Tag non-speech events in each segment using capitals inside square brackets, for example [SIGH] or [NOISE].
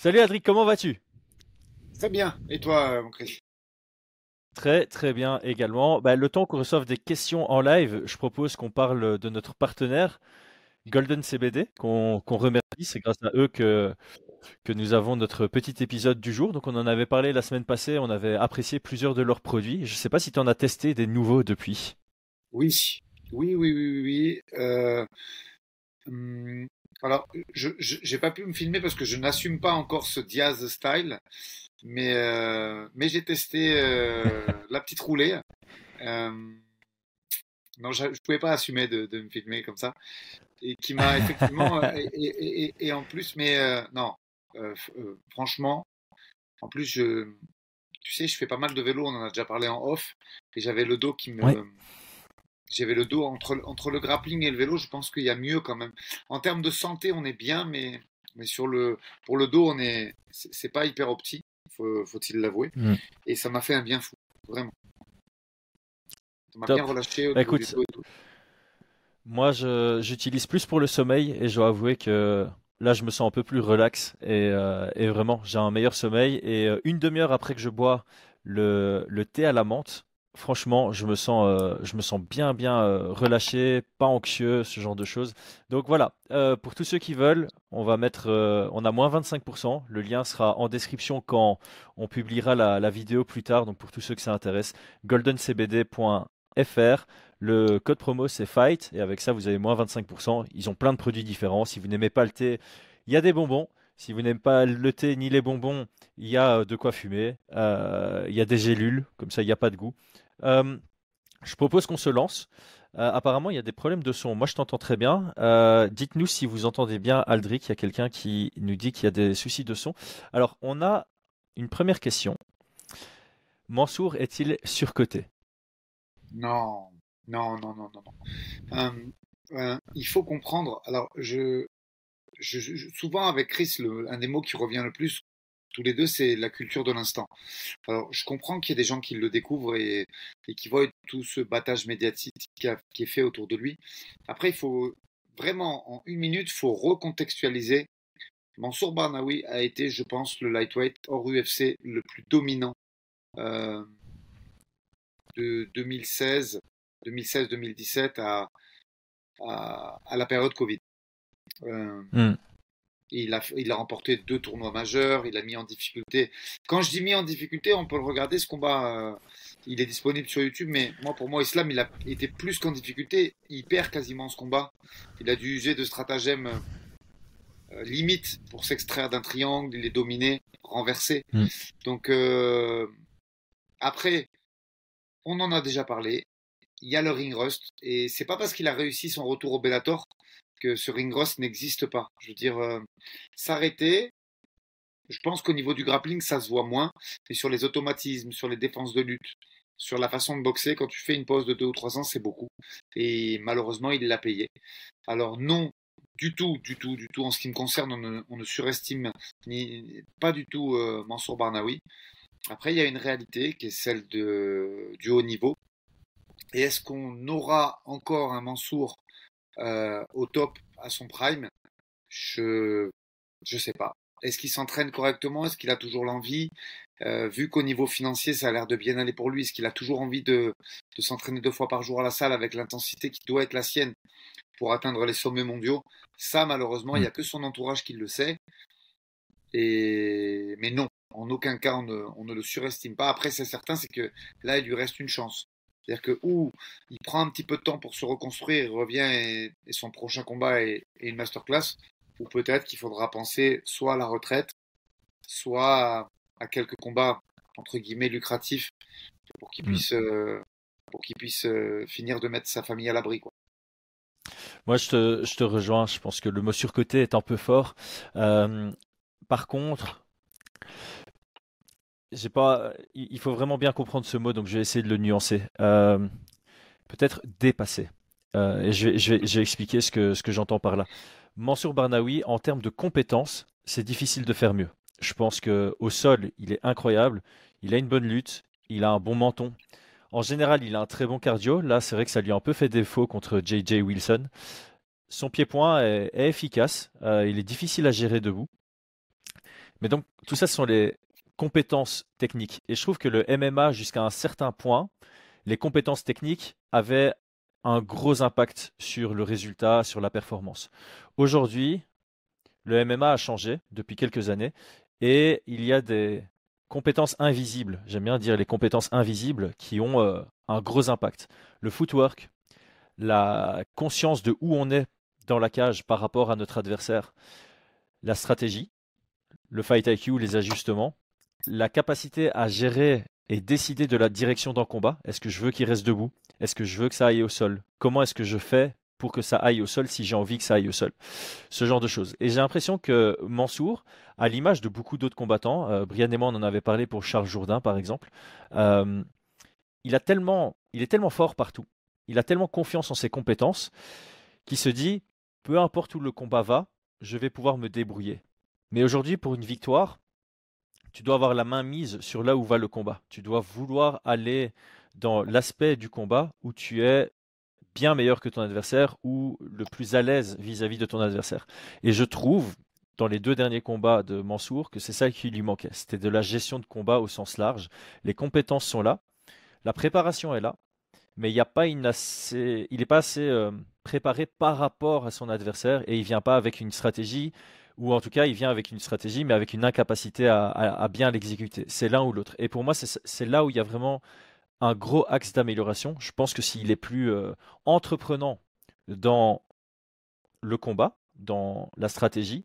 Salut Adric, comment vas-tu? Très bien. Et toi, mon Chris? Très très bien également. Bah, le temps qu'on reçoive des questions en live, je propose qu'on parle de notre partenaire Golden CBD, qu'on remercie. C'est grâce à eux que, que nous avons notre petit épisode du jour. Donc on en avait parlé la semaine passée, on avait apprécié plusieurs de leurs produits. Je ne sais pas si tu en as testé des nouveaux depuis. Oui, oui, oui, oui, oui. Euh, hum, alors, je n'ai pas pu me filmer parce que je n'assume pas encore ce Diaz style, mais, euh, mais j'ai testé euh, [LAUGHS] la petite roulée. Euh, non, je ne pouvais pas assumer de, de, me filmer comme ça. Et qui m'a effectivement. [LAUGHS] et, et, et, en plus, mais non, franchement, en plus, je, tu sais, je fais pas mal de vélo, on en a déjà parlé en off, et j'avais le dos qui me j'avais le dos entre, entre le grappling et le vélo, je pense qu'il y a mieux quand même. En termes de santé, on est bien, mais, mais sur le, pour le dos, on est, c'est pas hyper opti, faut, faut-il l'avouer. Mm. Et ça m'a fait un bien fou, vraiment. Ça m'a bien relâché au bah, écoute, du dos et tout. Moi, j'utilise plus pour le sommeil et je dois avouer que là, je me sens un peu plus relax et, euh, et vraiment, j'ai un meilleur sommeil. Et euh, une demi-heure après que je bois le, le thé à la menthe, Franchement, je me sens, euh, je me sens bien, bien euh, relâché, pas anxieux, ce genre de choses. Donc voilà, euh, pour tous ceux qui veulent, on va mettre, on a moins 25%. Le lien sera en description quand on publiera la, vidéo plus tard. Donc pour tous ceux que ça intéresse, goldencbd.fr. Le code promo c'est Fight et avec ça vous avez moins 25%. Ils ont plein de produits différents. Si vous n'aimez pas le thé, il y a des bonbons. Si vous n'aimez pas le thé ni les bonbons, il y a de quoi fumer. il y a des gélules, comme ça il n'y a pas de goût. Euh, je propose qu'on se lance. Euh, apparemment, il y a des problèmes de son. Moi, je t'entends très bien. Euh, dites-nous si vous entendez bien Aldric. Il y a quelqu'un qui nous dit qu'il y a des soucis de son. Alors, on a une première question. Mansour est-il surcoté? Non, non, non, non, non. il faut comprendre. Alors, je, souvent avec Chris, un des mots qui revient le plus tous les deux, c'est la culture de l'instant. Alors, je comprends qu'il y ait des gens qui le découvrent et, qui voient tout ce battage médiatique qui, est fait autour de lui. Après, il faut vraiment, en une minute, il faut recontextualiser. Mansour Barnaoui a été, je pense, le lightweight hors UFC le plus dominant euh, de 2016, 2016-2017 à, à, la période Covid. Euh, hmm. Il a, il a remporté deux tournois majeurs, il a mis en difficulté. Quand je dis mis en difficulté, on peut le regarder, ce combat, euh, il est disponible sur YouTube, mais moi, pour moi, Islam, il a été plus qu'en difficulté. Il perd quasiment ce combat. Il a dû user de stratagèmes euh, limite pour s'extraire d'un triangle, il est dominé, renversé. Mm. Donc, euh, après, on en a déjà parlé. Il y a le ring rust, et c'est pas parce qu'il a réussi son retour au Bellator que ce ring n'existe pas. Je veux dire, euh, s'arrêter, je pense qu'au niveau du grappling, ça se voit moins, mais sur les automatismes, sur les défenses de lutte, sur la façon de boxer, quand tu fais une pause de 2 ou 3 ans, c'est beaucoup. Et malheureusement, il l'a payé. Alors non, du tout, du tout, du tout. En ce qui me concerne, on ne, surestime pas du tout euh, Mansour Barnaoui. Après, il y a une réalité qui est celle du haut niveau. Et est-ce qu'on aura encore un Mansour euh, au top à son prime, je je sais pas. Est-ce qu'il s'entraîne correctement? Est-ce qu'il a toujours l'envie? Euh, Vu qu'au niveau financier, ça a l'air de bien aller pour lui, est-ce qu'il a toujours envie de, de s'entraîner deux fois par jour à la salle avec l'intensité qui doit être la sienne pour atteindre les sommets mondiaux? Ça, malheureusement, il n'y a que son entourage qui le sait. Et... Mais non, en aucun cas, on ne, on ne le surestime pas. Après, c'est certain, c'est que là, il lui reste une chance. C'est-à-dire que ou il prend un petit peu de temps pour se reconstruire, il revient et, son prochain combat est, une masterclass, ou peut-être qu'il faudra penser soit à la retraite, soit à, quelques combats entre guillemets lucratifs pour qu'il mm. puisse, euh, pour qu'il puisse euh, finir de mettre sa famille à l'abri. Moi, je te, je te, rejoins. Je pense que le mot surcoté est un peu fort. Euh, par contre, il faut vraiment bien comprendre ce mot, donc je vais essayer de le nuancer. Euh, peut-être dépasser. Euh, et je vais, expliquer ce que, que j'entends par là. Mansour Barnaoui, en termes de compétences, c'est difficile de faire mieux. Je pense qu'au sol, il est incroyable. Il a une bonne lutte. Il a un bon menton. En général, il a un très bon cardio. Là, c'est vrai que ça lui a un peu fait défaut contre JJ Wilson. Son pied-point est, efficace. Euh, il est difficile à gérer debout. Mais donc, tout ça, ce sont les compétences techniques. Et je trouve que le MMA, jusqu'à un certain point, les compétences techniques avaient un gros impact sur le résultat, sur la performance. Aujourd'hui, le MMA a changé depuis quelques années et il y a des compétences invisibles, j'aime bien dire les compétences invisibles qui ont euh, un gros impact. Le footwork, la conscience de où on est dans la cage par rapport à notre adversaire, la stratégie, le fight IQ, les ajustements, la capacité à gérer et décider de la direction d'un combat. Est-ce que je veux qu'il reste debout? Est-ce que je veux que ça aille au sol? Comment est-ce que je fais pour que ça aille au sol si j'ai envie que ça aille au sol? Ce genre de choses. Et j'ai l'impression que Mansour, à l'image de beaucoup d'autres combattants, euh, Brian et moi on en avait parlé pour Charles Jourdain par exemple, euh, il, a tellement, il est tellement fort partout, il a tellement confiance en ses compétences qu'il se dit, peu importe où le combat va, je vais pouvoir me débrouiller. Mais aujourd'hui, pour une victoire, tu dois avoir la main mise sur là où va le combat. Tu dois vouloir aller dans l'aspect du combat où tu es bien meilleur que ton adversaire ou le plus à l'aise vis-à-vis de ton adversaire. Et je trouve, dans les deux derniers combats de Mansour, que c'est ça qui lui manquait. C'était de la gestion de combat au sens large. Les compétences sont là, la préparation est là, mais il a pas assez, n'est pas assez euh, préparé par rapport à son adversaire et il vient pas avec une stratégie ou en tout cas il vient avec une stratégie mais avec une incapacité à, bien l'exécuter. C'est l'un ou l'autre. Et pour moi, c'est là où il y a vraiment un gros axe d'amélioration. Je pense que s'il est plus euh, entreprenant dans le combat, dans la stratégie,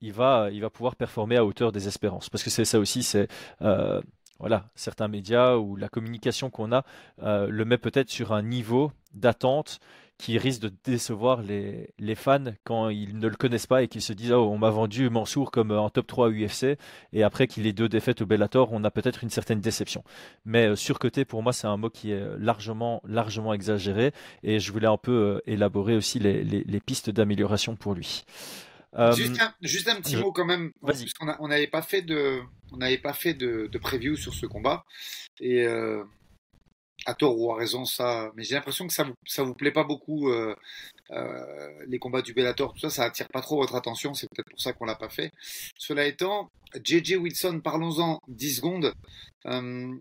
il va, il va pouvoir performer à hauteur des espérances. Parce que c'est ça aussi, c'est euh, voilà, certains médias ou la communication qu'on a euh, le met peut-être sur un niveau d'attente qui risque de décevoir les, les, fans quand ils ne le connaissent pas et qu'ils se disent oh, on m'a vendu Mansour comme en top 3 UFC et après qu'il ait deux défaites au Bellator on a peut-être une certaine déception. Mais euh, surcoté pour moi c'est un mot qui est largement largement exagéré et je voulais un peu euh, élaborer aussi les, les, les pistes d'amélioration pour lui. Euh, juste, un, juste, un, petit mot quand même parce qu'on n'avait pas fait de on n'avait pas fait de, de, preview sur ce combat et euh, à tort ou à raison, ça. Mais j'ai l'impression que ça vous, ça vous plaît pas beaucoup, euh, euh, les combats du Bellator, tout ça, ça attire pas trop votre attention. C'est peut-être pour ça qu'on l'a pas fait. Cela étant, JJ Wilson, parlons-en 10 secondes. Euh,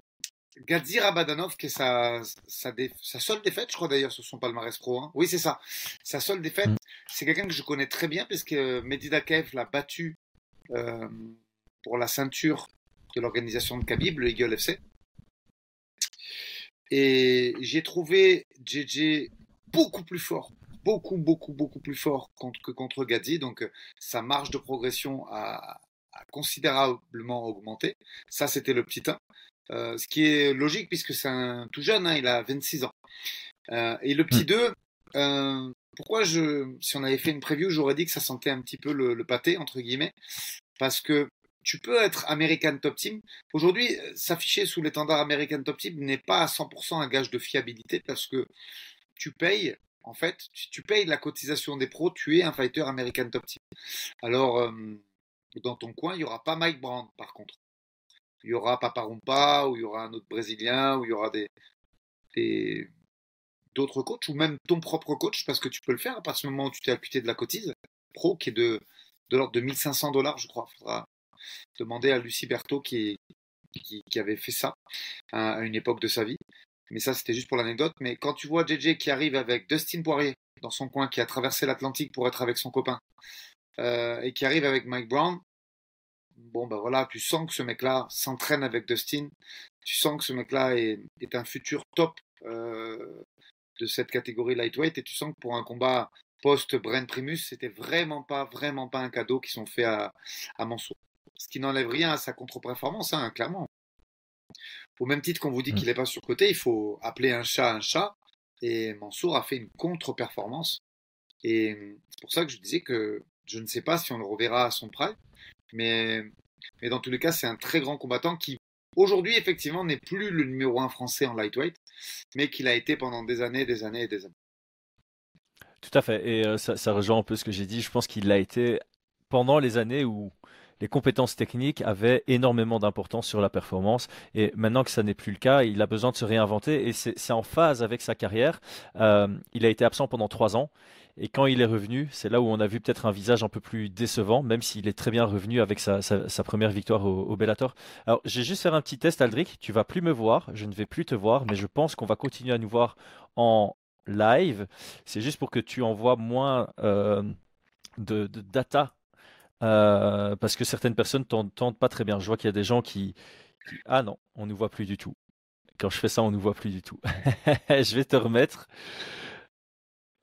Gadzir Abadanov, qui est sa, sa, sa, seule défaite, je crois d'ailleurs, sur son palmarès pro. Hein. Oui, c'est ça. Sa seule défaite, mm. c'est quelqu'un que je connais très bien, parce que Medidakev l'a battu euh, pour la ceinture de l'organisation de Khabib, le Eagle FC. Et j'ai trouvé JJ beaucoup plus fort, beaucoup, beaucoup, beaucoup plus fort que contre Gadzi. Donc, sa marge de progression a, considérablement augmenté. Ça, c'était le petit 1. Euh, ce qui est logique puisque c'est un tout jeune, hein, il a 26 ans. Euh, et le petit 2, mm. euh, pourquoi je, si on avait fait une preview, j'aurais dit que ça sentait un petit peu le, le pâté, entre guillemets, parce que tu peux être American Top Team. Aujourd'hui, s'afficher sous l'étendard American Top Team n'est pas à 100% un gage de fiabilité parce que tu payes, en fait, si tu payes la cotisation des pros, tu es un fighter American Top Team. Alors, euh, dans ton coin, il n'y aura pas Mike Brand, par contre. Il y aura Paparumpa, ou il y aura un autre Brésilien, ou il y aura des, d'autres coachs, ou même ton propre coach, parce que tu peux le faire à partir du moment où tu t'es acquitté de la cotise pro, qui est de, de l'ordre de 1500 dollars, je crois. Faudra, demander à Lucie Berthaud qui, qui, avait fait ça à une époque de sa vie. Mais ça, c'était juste pour l'anecdote. Mais quand tu vois JJ qui arrive avec Dustin Poirier dans son coin, qui a traversé l'Atlantique pour être avec son copain, euh, et qui arrive avec Mike Brown, bon, ben voilà, tu sens que ce mec-là s'entraîne avec Dustin. Tu sens que ce mec-là est, est, un futur top euh, de cette catégorie lightweight. Et tu sens que pour un combat post-Brent Primus, c'était vraiment pas, vraiment pas un cadeau qui sont faits à, à ce qui n'enlève rien à sa contre-performance, hein, clairement. Au même titre qu'on vous dit mm. qu'il n'est pas surcoté, il faut appeler un chat un chat. Et Mansour a fait une contre-performance. Et c'est pour ça que je disais que je ne sais pas si on le reverra à son prime, mais, mais dans tous les cas, c'est un très grand combattant qui, aujourd'hui, effectivement, n'est plus le numéro un français en lightweight, mais qu'il a été pendant des années, des années et des années. Tout à fait. Et euh, ça, ça, rejoint un peu ce que j'ai dit. Je pense qu'il l'a été pendant les années où les compétences techniques avaient énormément d'importance sur la performance. Et maintenant que ça n'est plus le cas, il a besoin de se réinventer et c'est en phase avec sa carrière. Euh, il a été absent pendant trois ans. Et quand il est revenu, c'est là où on a vu peut-être un visage un peu plus décevant, même s'il est très bien revenu avec sa, première victoire au, Bellator. Alors, j'ai juste faire un petit test, Aldric. Tu vas plus me voir, je ne vais plus te voir, mais je pense qu'on va continuer à nous voir en live. C'est juste pour que tu envoies moins euh, de, data euh, parce que certaines personnes t'entendent pas très bien. Je vois qu'il y a des gens qui, Ah non, on ne nous voit plus du tout. Quand je fais ça, on ne nous voit plus du tout. [LAUGHS] je vais te remettre.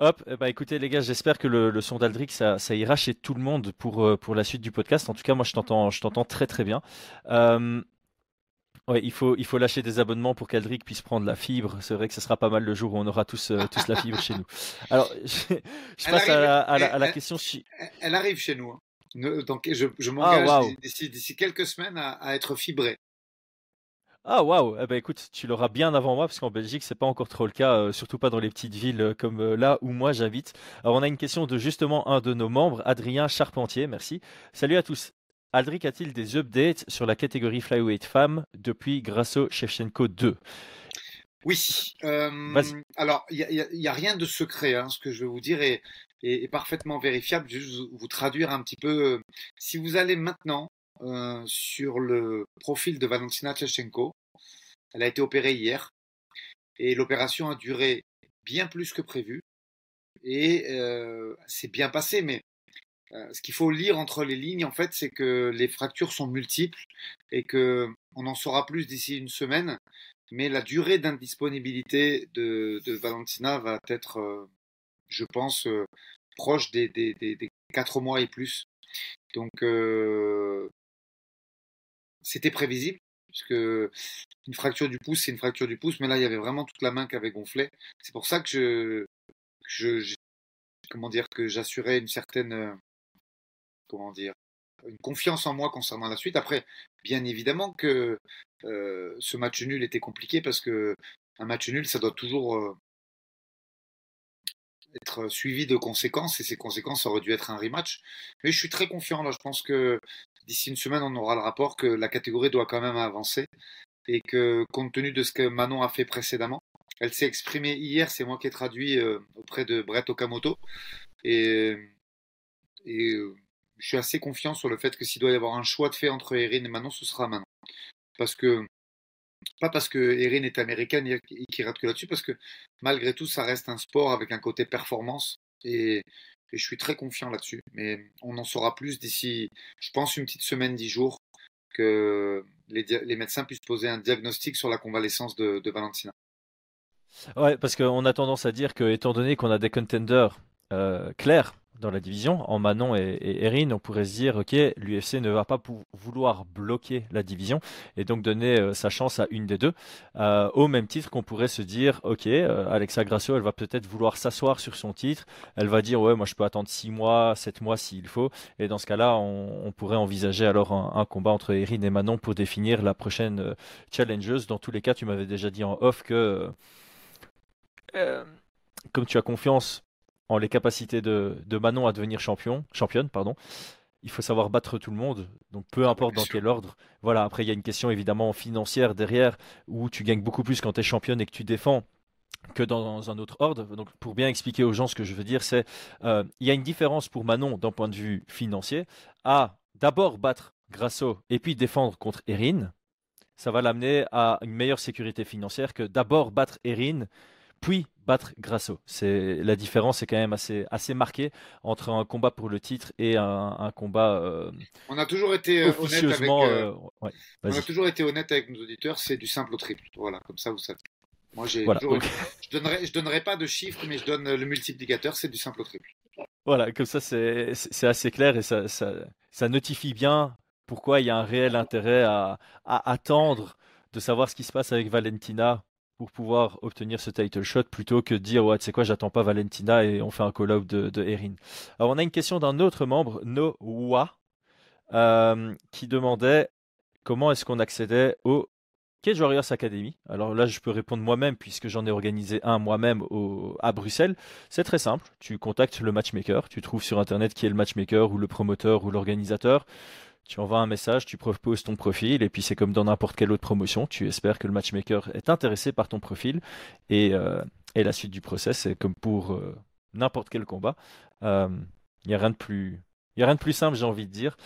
Hop, bah écoutez les gars, j'espère que le, son d'Aldric ça, ira chez tout le monde pour, euh, pour la suite du podcast. En tout cas, moi je t'entends, je t'entends très très bien. Euh, ouais, il faut, il faut lâcher des abonnements pour qu'Aldric puisse prendre la fibre. C'est vrai que ce sera pas mal le jour où on aura tous, euh, tous la fibre chez nous. Alors, [LAUGHS] je, passe à, la, question. Elle, arrive chez nous. Hein. Donc je, je m'engage ah, d'ici quelques semaines à être fibré. Ah waouh, eh ben écoute, tu l'auras bien avant moi parce qu'en Belgique c'est pas encore trop le cas, euh, surtout pas dans les petites villes euh, comme euh, là où moi j'habite. Alors on a une question de justement un de nos membres, Adrien Charpentier, merci. Salut à tous. Aldric a-t-il des updates sur la catégorie flyweight femme depuis Grasso Shevchenko 2 Oui. alors il n'y a, rien de secret, hein, ce que je vais vous dire est, est, parfaitement vérifiable. Je vais juste vous traduire un petit peu. Si vous allez maintenant euh, sur le profil de Valentina Tchechenko. Elle a été opérée hier et l'opération a duré bien plus que prévu et euh, c'est bien passé. Mais euh, ce qu'il faut lire entre les lignes, en fait, c'est que les fractures sont multiples et que on en saura plus d'ici une semaine. Mais la durée d'indisponibilité de, Valentina va être, je pense, proche des, des, des, 4 mois et plus. Donc, c'était prévisible, puisque une fracture du pouce, c'est une fracture du pouce, mais là, il y avait vraiment toute la main qui avait gonflé. C'est pour ça que je, je, comment dire, que j'assurais une certaine, euh, comment dire, une confiance en moi concernant la suite. Après, bien évidemment que euh, ce match nul était compliqué parce que un match nul, ça doit toujours euh, être suivi de conséquences et ces conséquences auraient dû être un rematch. Mais je suis très confiant là. Je pense que d'ici une semaine, on aura le rapport que la catégorie doit quand même avancer et que compte tenu de ce que Manon a fait précédemment, elle s'est exprimée hier, c'est moi qui ai traduit euh, auprès de Brett Okamoto et, je suis assez confiant sur le fait que s'il doit y avoir un choix de fait entre Erin et Manon, ce sera Manon. Parce que pas parce que Erin est américaine et qu'il rate que là-dessus, parce que malgré tout, ça reste un sport avec un côté performance et je suis très confiant là-dessus. Mais on en saura plus d'ici, je pense, une petite semaine, dix jours, que les, médecins puissent poser un diagnostic sur la convalescence de, de Valentina. Ouais, parce qu'on a tendance à dire que, étant donné qu'on a des contenders euh, clairs dans la division, en Manon et, Erin, on pourrait se dire, ok, l'UFC ne va pas vouloir bloquer la division et donc donner euh, sa chance à une des deux, euh, au même titre qu'on pourrait se dire, ok, euh, Alexa Grasso, elle va peut-être vouloir s'asseoir sur son titre, elle va dire, ouais, moi je peux attendre 6 mois, 7 mois s'il faut, et dans ce cas-là, on, pourrait envisager alors un, combat entre Erin et Manon pour définir la prochaine challengeuse. Dans tous les cas, tu m'avais déjà dit en off que... comme tu as confiance en les capacités de, Manon à devenir champion, championne, pardon. Il faut savoir battre tout le monde, donc peu importe dans quel ordre. Voilà, après il y a une question évidemment financière derrière, où tu gagnes beaucoup plus quand tu es championne et que tu défends que dans un autre ordre. Donc, pour bien expliquer aux gens ce que je veux dire, c'est euh, il y a une différence pour Manon d'un point de vue financier à d'abord battre Grasso et puis défendre contre Erin. Ça va l'amener à une meilleure sécurité financière que d'abord battre Erin puis battre Grasso. C'est la différence est quand même assez assez marquée entre un combat pour le titre et un, combat. Euh, on a toujours été euh, honnête avec. Euh, on a toujours été honnête avec nos auditeurs. C'est du simple au triple. Voilà, comme ça vous savez. Moi, j'ai je donnerai, je donnerai pas de chiffres, mais je donne le multiplicateur. C'est du simple au triple. Voilà, comme ça c'est assez clair et ça, ça, ça notifie bien pourquoi il y a un réel intérêt à, à attendre de savoir ce qui se passe avec Valentina pour pouvoir obtenir ce title shot plutôt que de dire ouais tu sais quoi j'attends pas Valentina et on fait un call-out de, de Erin. Alors on a une question d'un autre membre, Noah, euh, qui demandait comment est-ce qu'on accédait au Cage Warriors Academy. Alors là je peux répondre moi-même puisque j'en ai organisé un moi-même à Bruxelles. C'est très simple, tu contactes le matchmaker, tu trouves sur internet qui est le matchmaker ou le promoteur ou l'organisateur tu envoies un message, tu proposes ton profil, et puis c'est comme dans n'importe quelle autre promotion, tu espères que le matchmaker est intéressé par ton profil, et, euh, la suite du process, c'est comme pour euh, n'importe quel combat. Il n'y a a rien de plus simple, j'ai envie de dire.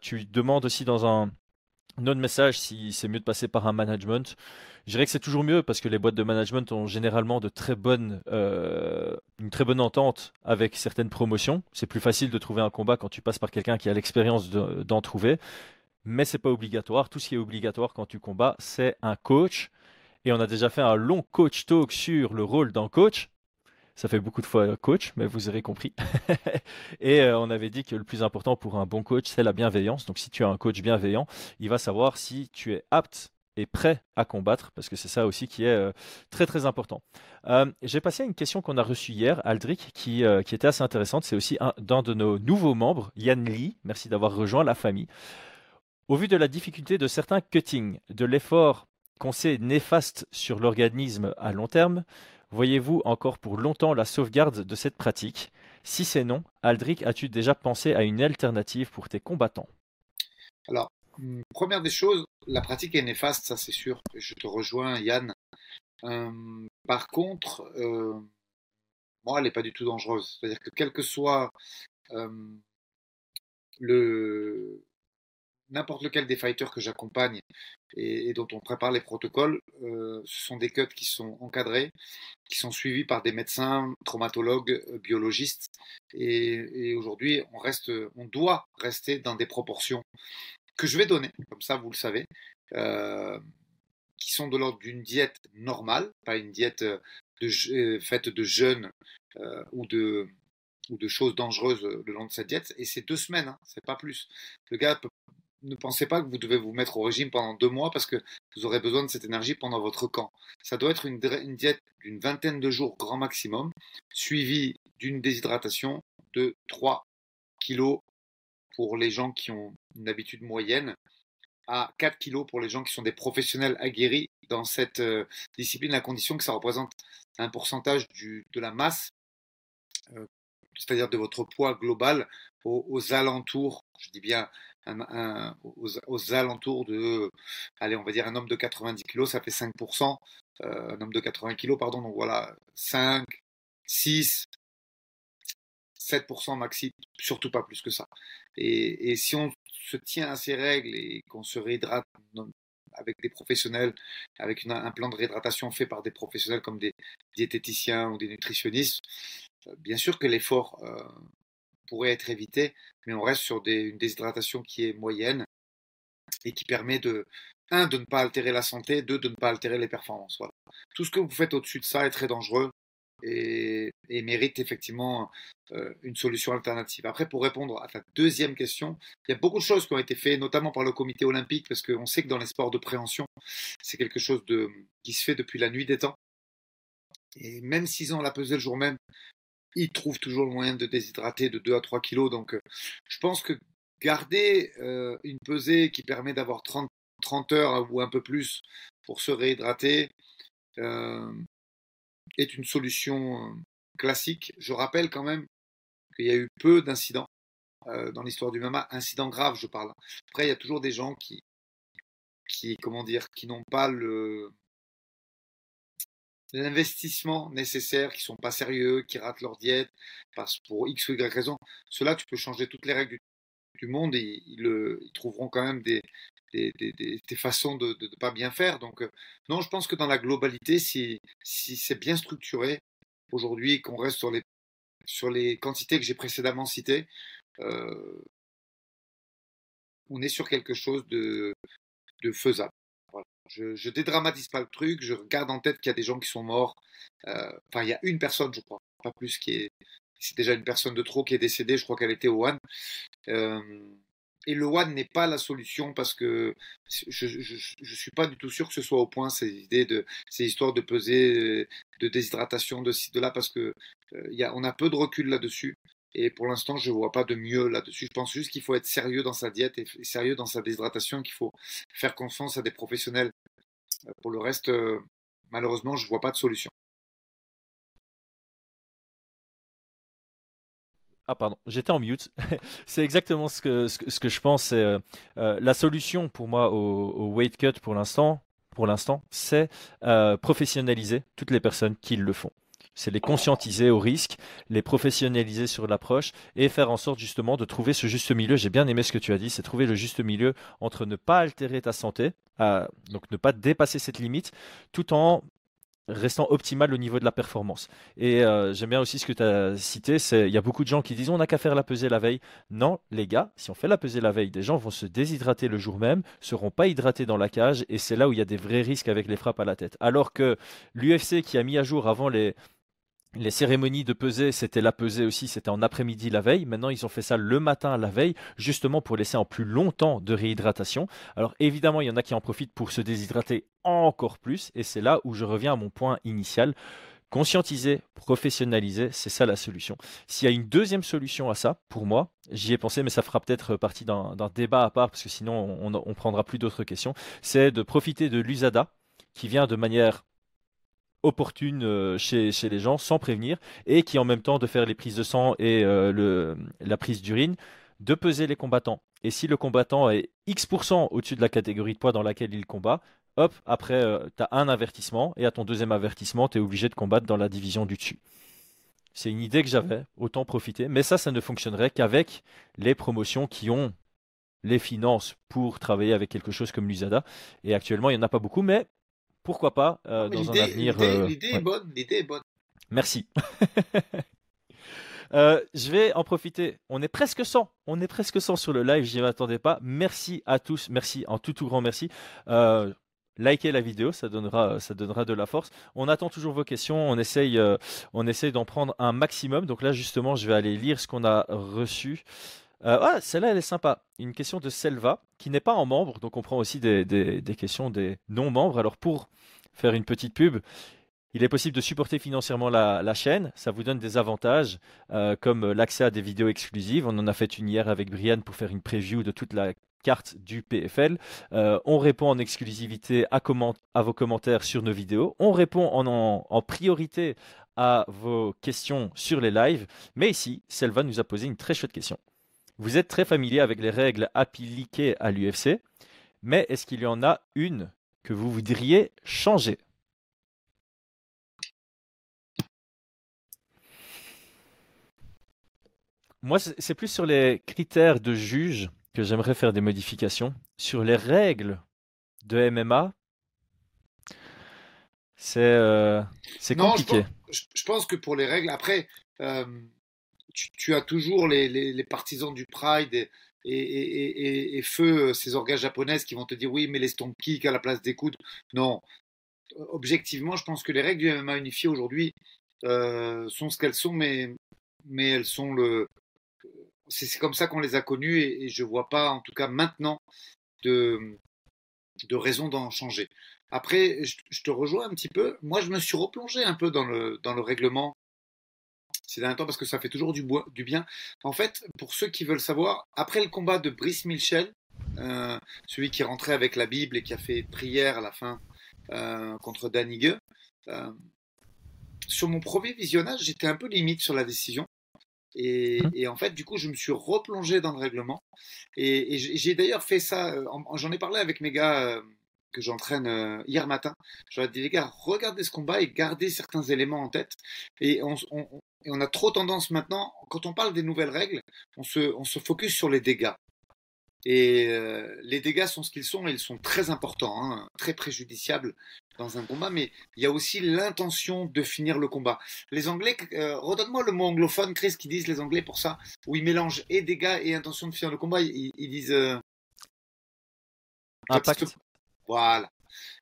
tu demandes aussi dans un, un autre message si c'est mieux de passer par un management. Je dirais que c'est toujours mieux parce que les boîtes de management ont généralement euh, une très bonne entente avec certaines promotions. C'est plus facile de trouver un combat quand tu passes par quelqu'un qui a l'expérience d'en trouver. Mais c'est pas obligatoire. Tout ce qui est obligatoire quand tu combats, c'est un coach. Et on a déjà fait un long coach talk sur le rôle d'un coach. Ça fait beaucoup de fois coach, mais vous aurez compris. [LAUGHS] et euh, on avait dit que le plus important pour un bon coach, c'est la bienveillance. Donc si tu as un coach bienveillant, il va savoir si tu es apte est prêt à combattre, parce que c'est ça aussi qui est euh, très très important. Euh, j'ai passé à une question qu'on a reçue hier, Aldric, qui, euh, qui était assez intéressante. C'est aussi un d'un de nos nouveaux membres, Yann Lee. Merci d'avoir rejoint la famille. Au vu de la difficulté de certains cuttings, de l'effort qu'on sait néfaste sur l'organisme à long terme, voyez-vous encore pour longtemps la sauvegarde de cette pratique? Si c'est non, Aldric, as-tu déjà pensé à une alternative pour tes combattants? Alors, Hum, première des choses, la pratique est néfaste, ça c'est sûr. Je te rejoins, Yann. Hum, par contre, euh, moi, elle n'est pas du tout dangereuse. C'est-à-dire que quel que soit hum, le n'importe lequel des fighters que j'accompagne et, dont on prépare les protocoles, euh, ce sont des cuts qui sont encadrés, qui sont suivis par des médecins, traumatologues, euh, biologistes. Et, aujourd'hui, on reste, on doit rester dans des proportions que je vais donner, comme ça vous le savez, euh, qui sont de l'ordre d'une diète normale, pas une diète faite de jeûne ou, de, ou de choses dangereuses le long de cette diète. Et c'est deux semaines, hein, c'est pas plus. Le gars ne pensez pas que vous devez vous mettre au régime pendant deux mois parce que vous aurez besoin de cette énergie pendant votre camp. Ça doit être une, diète d'une vingtaine de jours grand maximum, suivie d'une déshydratation de 3 kilos pour les gens qui ont une habitude moyenne à 4 kg pour les gens qui sont des professionnels aguerris dans cette euh, discipline, à condition que ça représente un pourcentage de la masse, euh, c'est-à-dire de votre poids global, aux, alentours, je dis bien aux, alentours de, allez, on va dire un homme de 90 kg, ça fait 5%, euh, un homme de 80 kg, pardon, donc voilà, 5, 6, 7% maxi, surtout pas plus que ça. Et, si on se tient à ces règles et qu'on se réhydrate avec des professionnels, avec un plan de réhydratation fait par des professionnels comme des diététiciens ou des nutritionnistes, euh, bien sûr que l'effort euh, pourrait être évité, mais on reste sur une déshydratation qui est moyenne et qui permet de, un, de ne pas altérer la santé, deux, de ne pas altérer les performances. Tout ce que vous faites au-dessus de ça est très dangereux et, mérite effectivement euh, une solution alternative. Après, pour répondre à ta deuxième question, il y a beaucoup de choses qui ont été faites, notamment par le comité olympique, parce qu'on sait que dans les sports de préhension, c'est quelque chose qui se fait depuis la nuit des temps. Et même s'ils ont la pesée le jour même, ils trouvent toujours le moyen de déshydrater de 2 à 3 kilos. Donc, euh, je pense que garder euh, une pesée qui permet d'avoir 30, 30, heures ou un peu plus pour se réhydrater, est une solution euh, classique. Je rappelle quand même qu'il y a eu peu d'incidents euh, dans l'histoire du MMA, incidents graves, je parle. Après, il y a toujours des gens qui, qui comment dire, qui n'ont pas le l'investissement nécessaire, qui sont pas sérieux, qui ratent leur diète, parce pour X ou Y raison. Cela, tu peux changer toutes les règles du, monde et ils, trouveront quand même des, des, façons de ne pas bien faire. Donc, euh, non, je pense que dans la globalité, si, si c'est bien structuré, aujourd'hui, qu'on reste sur les, sur les quantités que j'ai précédemment citées, euh, on est sur quelque chose de, de faisable. Je, ne dédramatise pas le truc, je regarde en tête qu'il y a des gens qui sont morts. Euh, enfin, il y a une personne, je crois, pas plus, qui est. C'est déjà une personne de trop qui est décédée, je crois qu'elle était au One. Et le One n'est pas la solution parce que je ne suis pas du tout sûr que ce soit au point ces idées de ces histoires de peser, de déshydratation de ci, de là, parce que euh, a, a peu de recul là-dessus. Et pour l'instant, je ne vois pas de mieux là-dessus. Je pense juste qu'il faut être sérieux dans sa diète et sérieux dans sa déshydratation, qu'il faut faire confiance à des professionnels. Euh, pour le reste, euh, malheureusement, je ne vois pas de solution. Ah pardon, j'étais en mute. [LAUGHS] c'est exactement ce que, je pense. Euh, la solution pour moi au, weight cut pour l'instant, pour l'instant, c'est professionnaliser toutes les personnes qui le font. C'est les conscientiser au risque, les professionnaliser sur l'approche et faire en sorte justement de trouver ce juste milieu. J'ai bien aimé ce que tu as dit, c'est trouver le juste milieu entre ne pas altérer ta santé, donc ne pas dépasser cette limite, tout en restant optimal au niveau de la performance. Et euh, j'aime bien aussi ce que tu as cité, c'est il y a beaucoup de gens qui disent on n'a qu'à faire la pesée la veille. Non, les gars, si on fait la pesée la veille, des gens vont se déshydrater le jour même, seront pas hydratés dans la cage, et c'est là où il y a des vrais risques avec les frappes à la tête. Alors que l'UFC qui a mis à jour avant les les cérémonies de pesée, c'était la pesée aussi, c'était en après-midi la veille. Maintenant, ils ont fait ça le matin la veille, justement pour laisser en plus longtemps de réhydratation. Alors évidemment, il y en a qui en profitent pour se déshydrater encore plus, et c'est là où je reviens à mon point initial. Conscientiser, professionnaliser, c'est ça la solution. S'il y a une deuxième solution à ça, pour moi, j'y ai pensé, mais ça fera peut-être partie d'un débat à part, parce que sinon on, on prendra plus d'autres questions, c'est de profiter de l'USADA, qui vient de manière opportune euh, chez, les gens sans prévenir et qui en même temps de faire les prises de sang et euh, la prise d'urine, de peser les combattants. Et si le combattant est X% au-dessus de la catégorie de poids dans laquelle il combat, hop, après, euh, tu as un avertissement et à ton deuxième avertissement, tu es obligé de combattre dans la division du dessus. C'est une idée que j'avais, autant profiter. Mais ça, ça ne fonctionnerait qu'avec les promotions qui ont les finances pour travailler avec quelque chose comme l'USADA. Et actuellement, il n'y en a pas beaucoup, mais pourquoi pas euh, dans un avenir. L'idée euh, est bonne, l'idée est bonne. Merci. [LAUGHS] Euh, je vais en profiter. On est presque 100. On est presque 100 sur le live. Je n'y m'attendais pas. Merci à tous. Merci, en tout, tout grand merci. likez la vidéo, ça donnera, ça donnera de la force. On attend toujours vos questions. On essaye, on essaye d'en prendre un maximum. Donc là, justement, je vais aller lire ce qu'on a reçu. Euh, ah, celle-là, elle est sympa. Une question de Selva, qui n'est pas en membre, donc on prend aussi des, questions des non-membres. Alors, pour faire une petite pub, il est possible de supporter financièrement la, chaîne. Ça vous donne des avantages, euh, comme l'accès à des vidéos exclusives. On en a fait une hier avec Brian pour faire une preview de toute la carte du PFL. Euh, on répond en exclusivité à, à, vos commentaires sur nos vidéos. On répond en priorité à vos questions sur les lives. Mais ici, Selva nous a posé une très chouette question. Vous êtes très familier avec les règles appliquées à l'UFC, mais est-ce qu'il y en a une que vous voudriez changer? Moi, c'est plus sur les critères de juge que j'aimerais faire des modifications. Sur les règles de MMA, c'est euh, compliqué. Je pense, que pour les règles, après, euh, tu, as toujours les, partisans du Pride et, feu ces organes japonaises qui vont te dire oui, mais les stomp à la place des coudes. Non. Objectivement, je pense que les règles du MMA unifié aujourd'hui euh, sont ce qu'elles sont, mais, mais elles sont le. C'est comme ça qu'on les a connues et, je ne vois pas, en tout cas maintenant, de, de raison d'en changer. Après, je, je, te rejoins un petit peu. Moi, je me suis replongé un peu dans le, dans le règlement ces derniers temps parce que ça fait toujours du, du bien. En fait, pour ceux qui veulent savoir, après le combat de Brice Milchel, euh, celui qui rentrait avec la Bible et qui a fait prière à la fin euh, contre Danigue, euh, sur mon premier visionnage, j'étais un peu limite sur la décision. Et, mmh. et, en fait, du coup, je me suis replongé dans le règlement. Et, et j'ai d'ailleurs fait ça, j'en ai parlé avec mes gars que j'entraîne euh, hier matin. J'aurais dit les gars, regardez ce combat et gardez certains éléments en tête. Et on, on a trop tendance maintenant, quand on parle des nouvelles règles, on se, on se focus sur les dégâts. Et euh, les dégâts sont ce qu'ils sont, et ils sont très importants, hein, très préjudiciables dans un combat, mais il y a aussi l'intention de finir le combat. Les Anglais, euh, redonne-moi le mot anglophone, Chris, qui disent les Anglais pour ça, où ils mélangent et dégâts et intention de finir le combat, ils, disent... Impact. Voilà.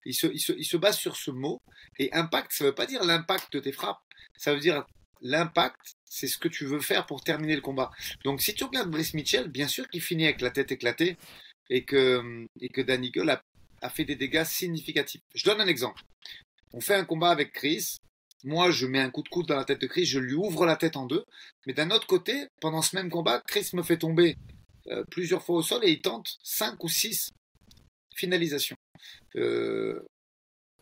Il se, il, se, base sur ce mot. Et impact, ça ne veut pas dire l'impact de tes frappes. Ça veut dire l'impact, c'est ce que tu veux faire pour terminer le combat. Donc si tu regardes Brice Mitchell, bien sûr qu'il finit avec la tête éclatée et que, Danny a, a fait des dégâts significatifs. Je donne un exemple. On fait un combat avec Chris. Moi, je mets un coup de coude dans la tête de Chris, je lui ouvre la tête en deux. Mais d'un autre côté, pendant ce même combat, Chris me fait tomber euh, plusieurs fois au sol et il tente cinq ou six finalisations. Euh,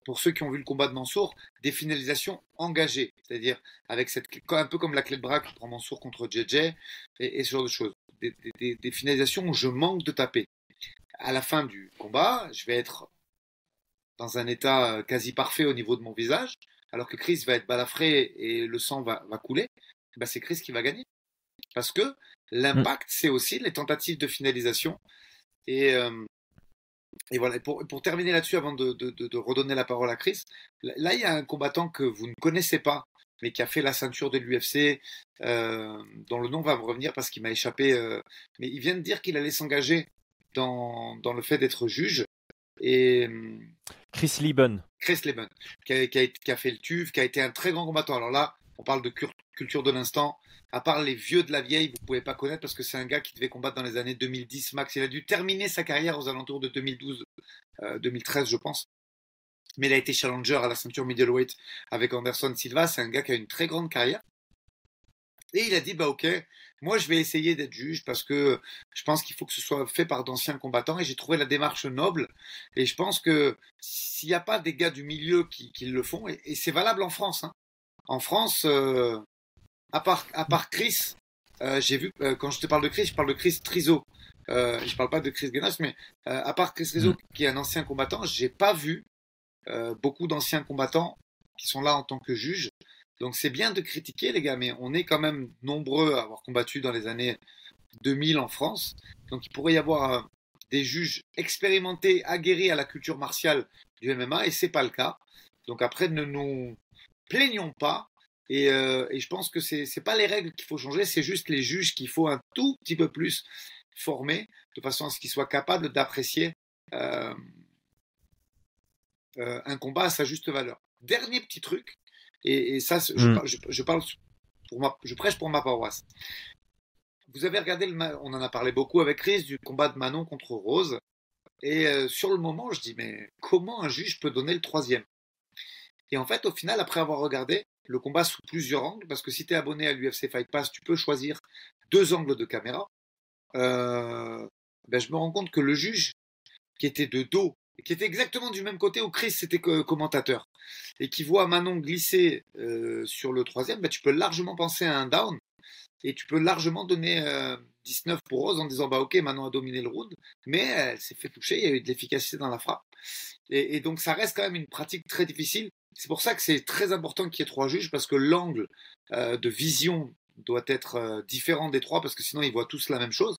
pour ceux qui ont vu le combat de Mansour, des finalisations engagées, c'est-à-dire avec cette, un peu comme la clé de bras que prend Mansour contre JJ et, ce genre de choses. Des, finalisations où je manque de taper. À la fin du combat, je vais être dans un état quasi parfait au niveau de mon visage, alors que Chris va être balafré et le sang va, va couler, bah c'est Chris qui va gagner. Parce que l'impact, c'est aussi les tentatives de finalisation. Et, euh, et voilà, pour, pour terminer là-dessus, avant de, de, de, redonner la parole à Chris, là, il y a un combattant que vous ne connaissez pas, mais qui a fait la ceinture de l'UFC, euh, dont le nom va me revenir parce qu'il m'a échappé. Euh, mais il vient de dire qu'il allait s'engager dans, dans le fait d'être juge. Et, Chris Lieben. Chris Lieben, qui a, qui, a, qui a, fait le TUF, qui a été un très grand combattant. Alors là, on parle de culture de l'instant. À part les vieux de la vieille, vous pouvez pas connaître parce que c'est un gars qui devait combattre dans les années 2010 max. Il a dû terminer sa carrière aux alentours de 2012, euh, 2013, je pense. Mais il a été challenger à la ceinture middleweight avec Anderson Silva. C'est un gars qui a une très grande carrière. Et il a dit, bah ok, moi je vais essayer d'être juge parce que je pense qu'il faut que ce soit fait par d'anciens combattants et j'ai trouvé la démarche noble. Et je pense que s'il n'y a pas des gars du milieu qui, qui le font, et, et c'est valable en France, hein, en France, euh, à, part, à part Chris, euh, j'ai vu, euh, quand je te parle de Chris, je parle de Chris Trizo. Euh, je parle pas de Chris Genas, mais euh, à part Chris Trizo, qui est un ancien combattant, j'ai pas vu euh, beaucoup d'anciens combattants qui sont là en tant que juges. Donc c'est bien de critiquer les gars, mais on est quand même nombreux à avoir combattu dans les années 2000 en France. Donc il pourrait y avoir des juges expérimentés, aguerris à la culture martiale du MMA, et c'est pas le cas. Donc après, ne nous plaignons pas. Et, euh, et je pense que c'est n'est pas les règles qu'il faut changer, c'est juste les juges qu'il faut un tout petit peu plus former de façon à ce qu'ils soient capables d'apprécier euh, euh, un combat à sa juste valeur. Dernier petit truc, et, et ça, je, Mm. je, je parle pour ma, je prêche pour ma paroisse. Vous avez regardé, le, on en a parlé beaucoup avec Chris, du combat de Manon contre Rose. Et euh, sur le moment, je dis, mais comment un juge peut donner le troisième? Et en fait, au final, après avoir regardé le combat sous plusieurs angles, parce que si tu es abonné à l'UFC Fight Pass, tu peux choisir deux angles de caméra, euh, ben, je me rends compte que le juge, qui était de dos, qui était exactement du même côté où Chris était co- commentateur, et qui voit Manon glisser euh, sur le troisième, ben, tu peux largement penser à un down, et tu peux largement donner euh, 19 pour Rose en disant bah ok Manon a dominé le round, mais elle s'est fait toucher, il y a eu de l'efficacité dans la frappe. Et donc ça reste quand même une pratique très difficile. C'est pour ça que c'est très important qu'il y ait trois juges parce que l'angle euh, de vision doit être euh, différent des trois parce que sinon ils voient tous la même chose.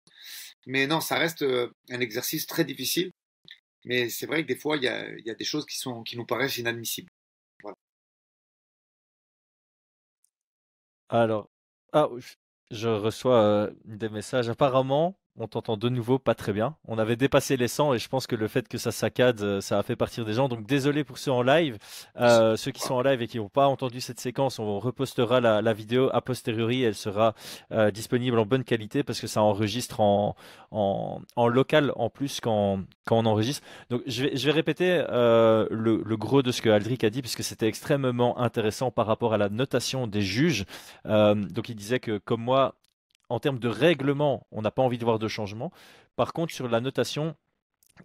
Mais non, ça reste euh, un exercice très difficile. Mais c'est vrai que des fois il y a, des choses qui sont qui nous paraissent inadmissibles. Alors, ah, je- reçois des messages. Apparemment, on t'entend de nouveau pas très bien. On avait dépassé les 100 et je pense que le fait que ça saccade, euh, ça a fait partir des gens. Donc désolé pour ceux en live. Euh, ceux qui sont en live et qui n'ont pas entendu cette séquence, on repostera la, vidéo a posteriori. Elle sera euh, disponible en bonne qualité parce que ça enregistre en, local en plus quand, on enregistre. Donc je vais, répéter le, le gros de ce que Aldric a dit puisque c'était extrêmement intéressant par rapport à la notation des juges. Donc il disait que comme moi, en termes de règlement, on n'a pas envie de voir de changement. Par contre, sur la notation,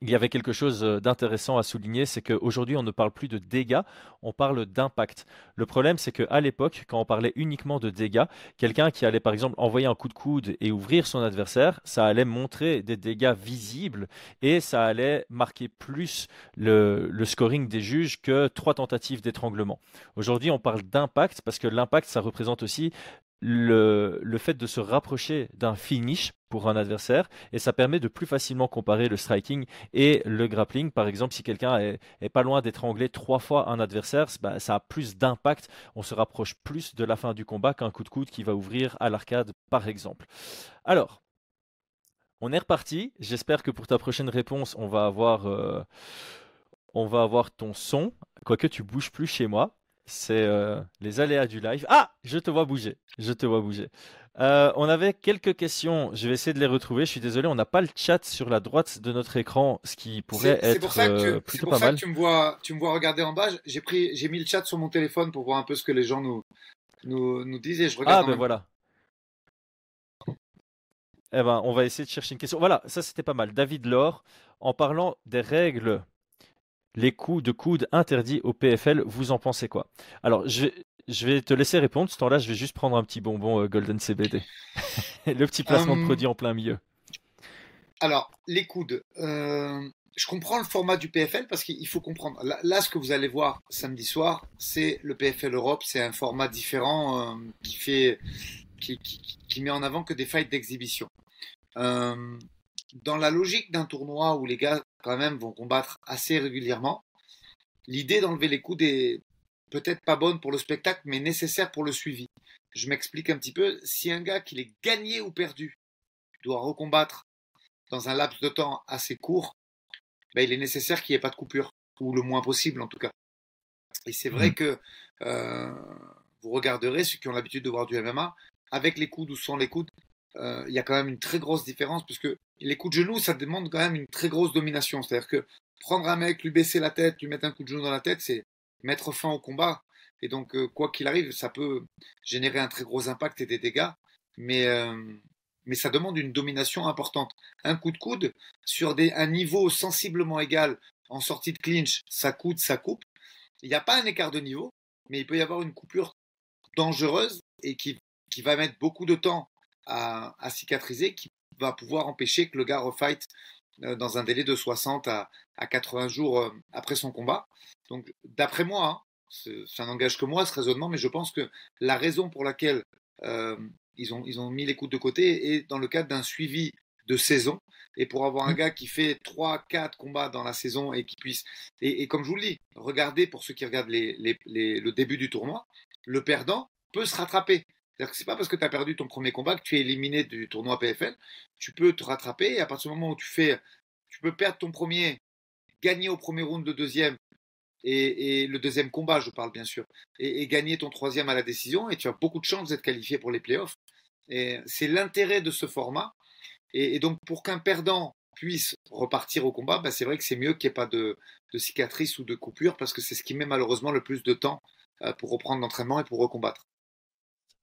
il y avait quelque chose euh, d'intéressant à souligner, c'est qu'aujourd'hui, on ne parle plus de dégâts, on parle d'impact. Le problème, c'est qu'à l'époque, quand on parlait uniquement de dégâts, quelqu'un qui allait par exemple envoyer un coup de coude et ouvrir son adversaire, ça allait montrer des dégâts visibles et ça allait marquer plus le, le scoring des juges que trois tentatives d'étranglement. Aujourd'hui, on parle d'impact parce que l'impact, ça représente aussi le, fait de se rapprocher d'un finish pour un adversaire et ça permet de plus facilement comparer le striking et le grappling. Par exemple, si quelqu'un est, est pas loin d'étrangler trois fois un adversaire, bah, ça a plus d'impact. On se rapproche plus de la fin du combat qu'un coup de coude qui va ouvrir à l'arcade, par exemple. Alors, on est reparti. J'espère que pour ta prochaine réponse, on va avoir, euh, on va avoir ton son. Quoique tu bouges plus chez moi. C'est euh, les aléas du live. Ah, je te vois bouger. Je te vois bouger. Euh, on avait quelques questions. Je vais essayer de les retrouver. Je suis désolé, on n'a pas le chat sur la droite de notre écran, ce qui pourrait c'est pour être ça que, euh, plutôt pour pas ça mal. que tu me vois, tu me vois regarder en bas. J'ai pris, j'ai mis le chat sur mon téléphone pour voir un peu ce que les gens nous, nous, nous disent et je regarde Ah, en ben même voilà. Eh ben, on va essayer de chercher une question. Voilà, ça c'était pas mal. David Laure, en parlant des règles, les coups de coude interdits au PFL, vous en pensez quoi? Alors, je vais, je vais te laisser répondre. Ce temps-là, je vais juste prendre un petit bonbon euh, Golden CBD. [LAUGHS] Le petit placement de Hum, produit en plein milieu. alors, les coudes. Euh, je comprends le format du PFL parce qu'il faut comprendre. Là, ce que vous allez voir samedi soir, c'est le PFL Europe. C'est un format différent euh, qui fait, qui, qui, met en avant que des fights d'exhibition. Dans la logique d'un tournoi où les gars quand même vont combattre assez régulièrement, l'idée d'enlever les coups est peut-être pas bonne pour le spectacle, mais nécessaire pour le suivi. Je m'explique un petit peu. Si un gars qui est gagné ou perdu doit recombattre dans un laps de temps assez court, ben, il est nécessaire qu'il n'y ait pas de coupure, ou le moins possible en tout cas. Et c'est vrai mmh. que euh, vous regarderez ceux qui ont l'habitude de voir du MMA, avec les coudes ou sans les coudes, euh, il y a quand même une très grosse différence, parce que les coups de genoux, ça demande quand même une très grosse domination. C'est-à-dire que prendre un mec, lui baisser la tête, lui mettre un coup de genou dans la tête, c'est mettre fin au combat. Et donc, euh, quoi qu'il arrive, ça peut générer un très gros impact et des dégâts. Mais, mais ça demande une domination importante. Un coup de coude sur des, un niveau sensiblement égal en sortie de clinch, ça coûte, ça coupe. Il n'y a pas un écart de niveau, mais il peut y avoir une coupure dangereuse et qui, qui va mettre beaucoup de temps à, à, cicatriser, qui va pouvoir empêcher que le gars refight euh, dans un délai de 60 à, à 80 jours euh, après son combat. Donc, d'après moi, hein, ça n'engage que moi ce raisonnement, mais je pense que la raison pour laquelle euh, ils ont, ils ont mis les coups de côté et dans le cadre d'un suivi de saison. Et pour avoir un mmh. gars qui fait 3-4 combats dans la saison et qui puisse. Et, comme je vous le dis, regardez pour ceux qui regardent les, les, le début du tournoi, le perdant peut se rattraper. C'est-à-dire que c'est pas parce que tu as perdu ton premier combat que tu es éliminé du tournoi PFL. Tu peux te rattraper et à partir du moment où tu fais. Tu peux perdre ton premier, gagner au premier round de deuxième et, le deuxième combat, je parle bien sûr, et, gagner ton troisième à la décision, et tu as beaucoup de chances d'être qualifié pour les playoffs. Et c'est l'intérêt de ce format. Et, donc, pour qu'un perdant puisse repartir au combat, bah, c'est vrai que c'est mieux qu'il n'y ait pas de, de, cicatrice ou de coupure, parce que c'est ce qui met malheureusement le plus de temps euh, pour reprendre l'entraînement et pour recombattre.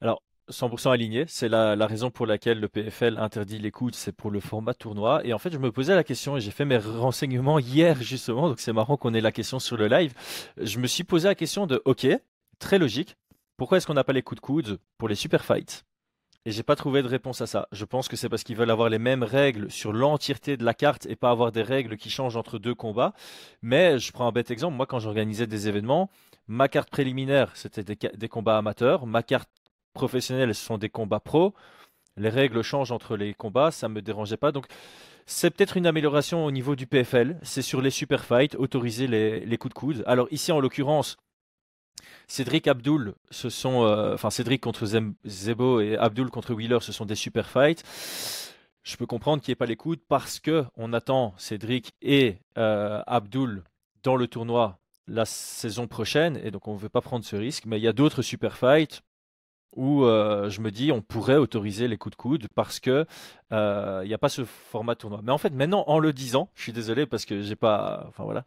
Alors, 100% aligné. C'est la, raison pour laquelle le PFL interdit l'écoute, c'est pour le format tournoi. Et en fait, je me posais la question et j'ai fait mes renseignements hier justement, donc c'est marrant qu'on ait la question sur le live. Je me suis posé la question de, ok, très logique, pourquoi est-ce qu'on n'a pas les coups de coude pour les super fights? Et j'ai pas trouvé de réponse à ça. Je pense que c'est parce qu'ils veulent avoir les mêmes règles sur l'entièreté de la carte et pas avoir des règles qui changent entre deux combats. Mais je prends un bête exemple. Moi, quand j'organisais des événements, ma carte préliminaire, c'était des, des, combats amateurs. Ma carte professionnels, ce sont des combats pro. Les règles changent entre les combats, ça ne me dérangeait pas. Donc, c'est peut-être une amélioration au niveau du PFL. C'est sur les super fights, autoriser les, coups de coude. Alors, ici, en l'occurrence, Cédric Abdul, ce sont, euh, enfin Cédric contre Zebo et Abdul contre Wheeler, ce sont des super fights. Je peux comprendre qu'il n'y ait pas les coudes parce que on attend Cédric et euh, Abdul dans le tournoi la saison prochaine et donc on ne veut pas prendre ce risque. Mais il y a d'autres super fights où euh, je me dis on pourrait autoriser les coups de coude parce que euh, il n'y a pas ce format tournoi. Mais en fait, maintenant, en le disant, je suis désolé parce que j'ai pas, enfin voilà,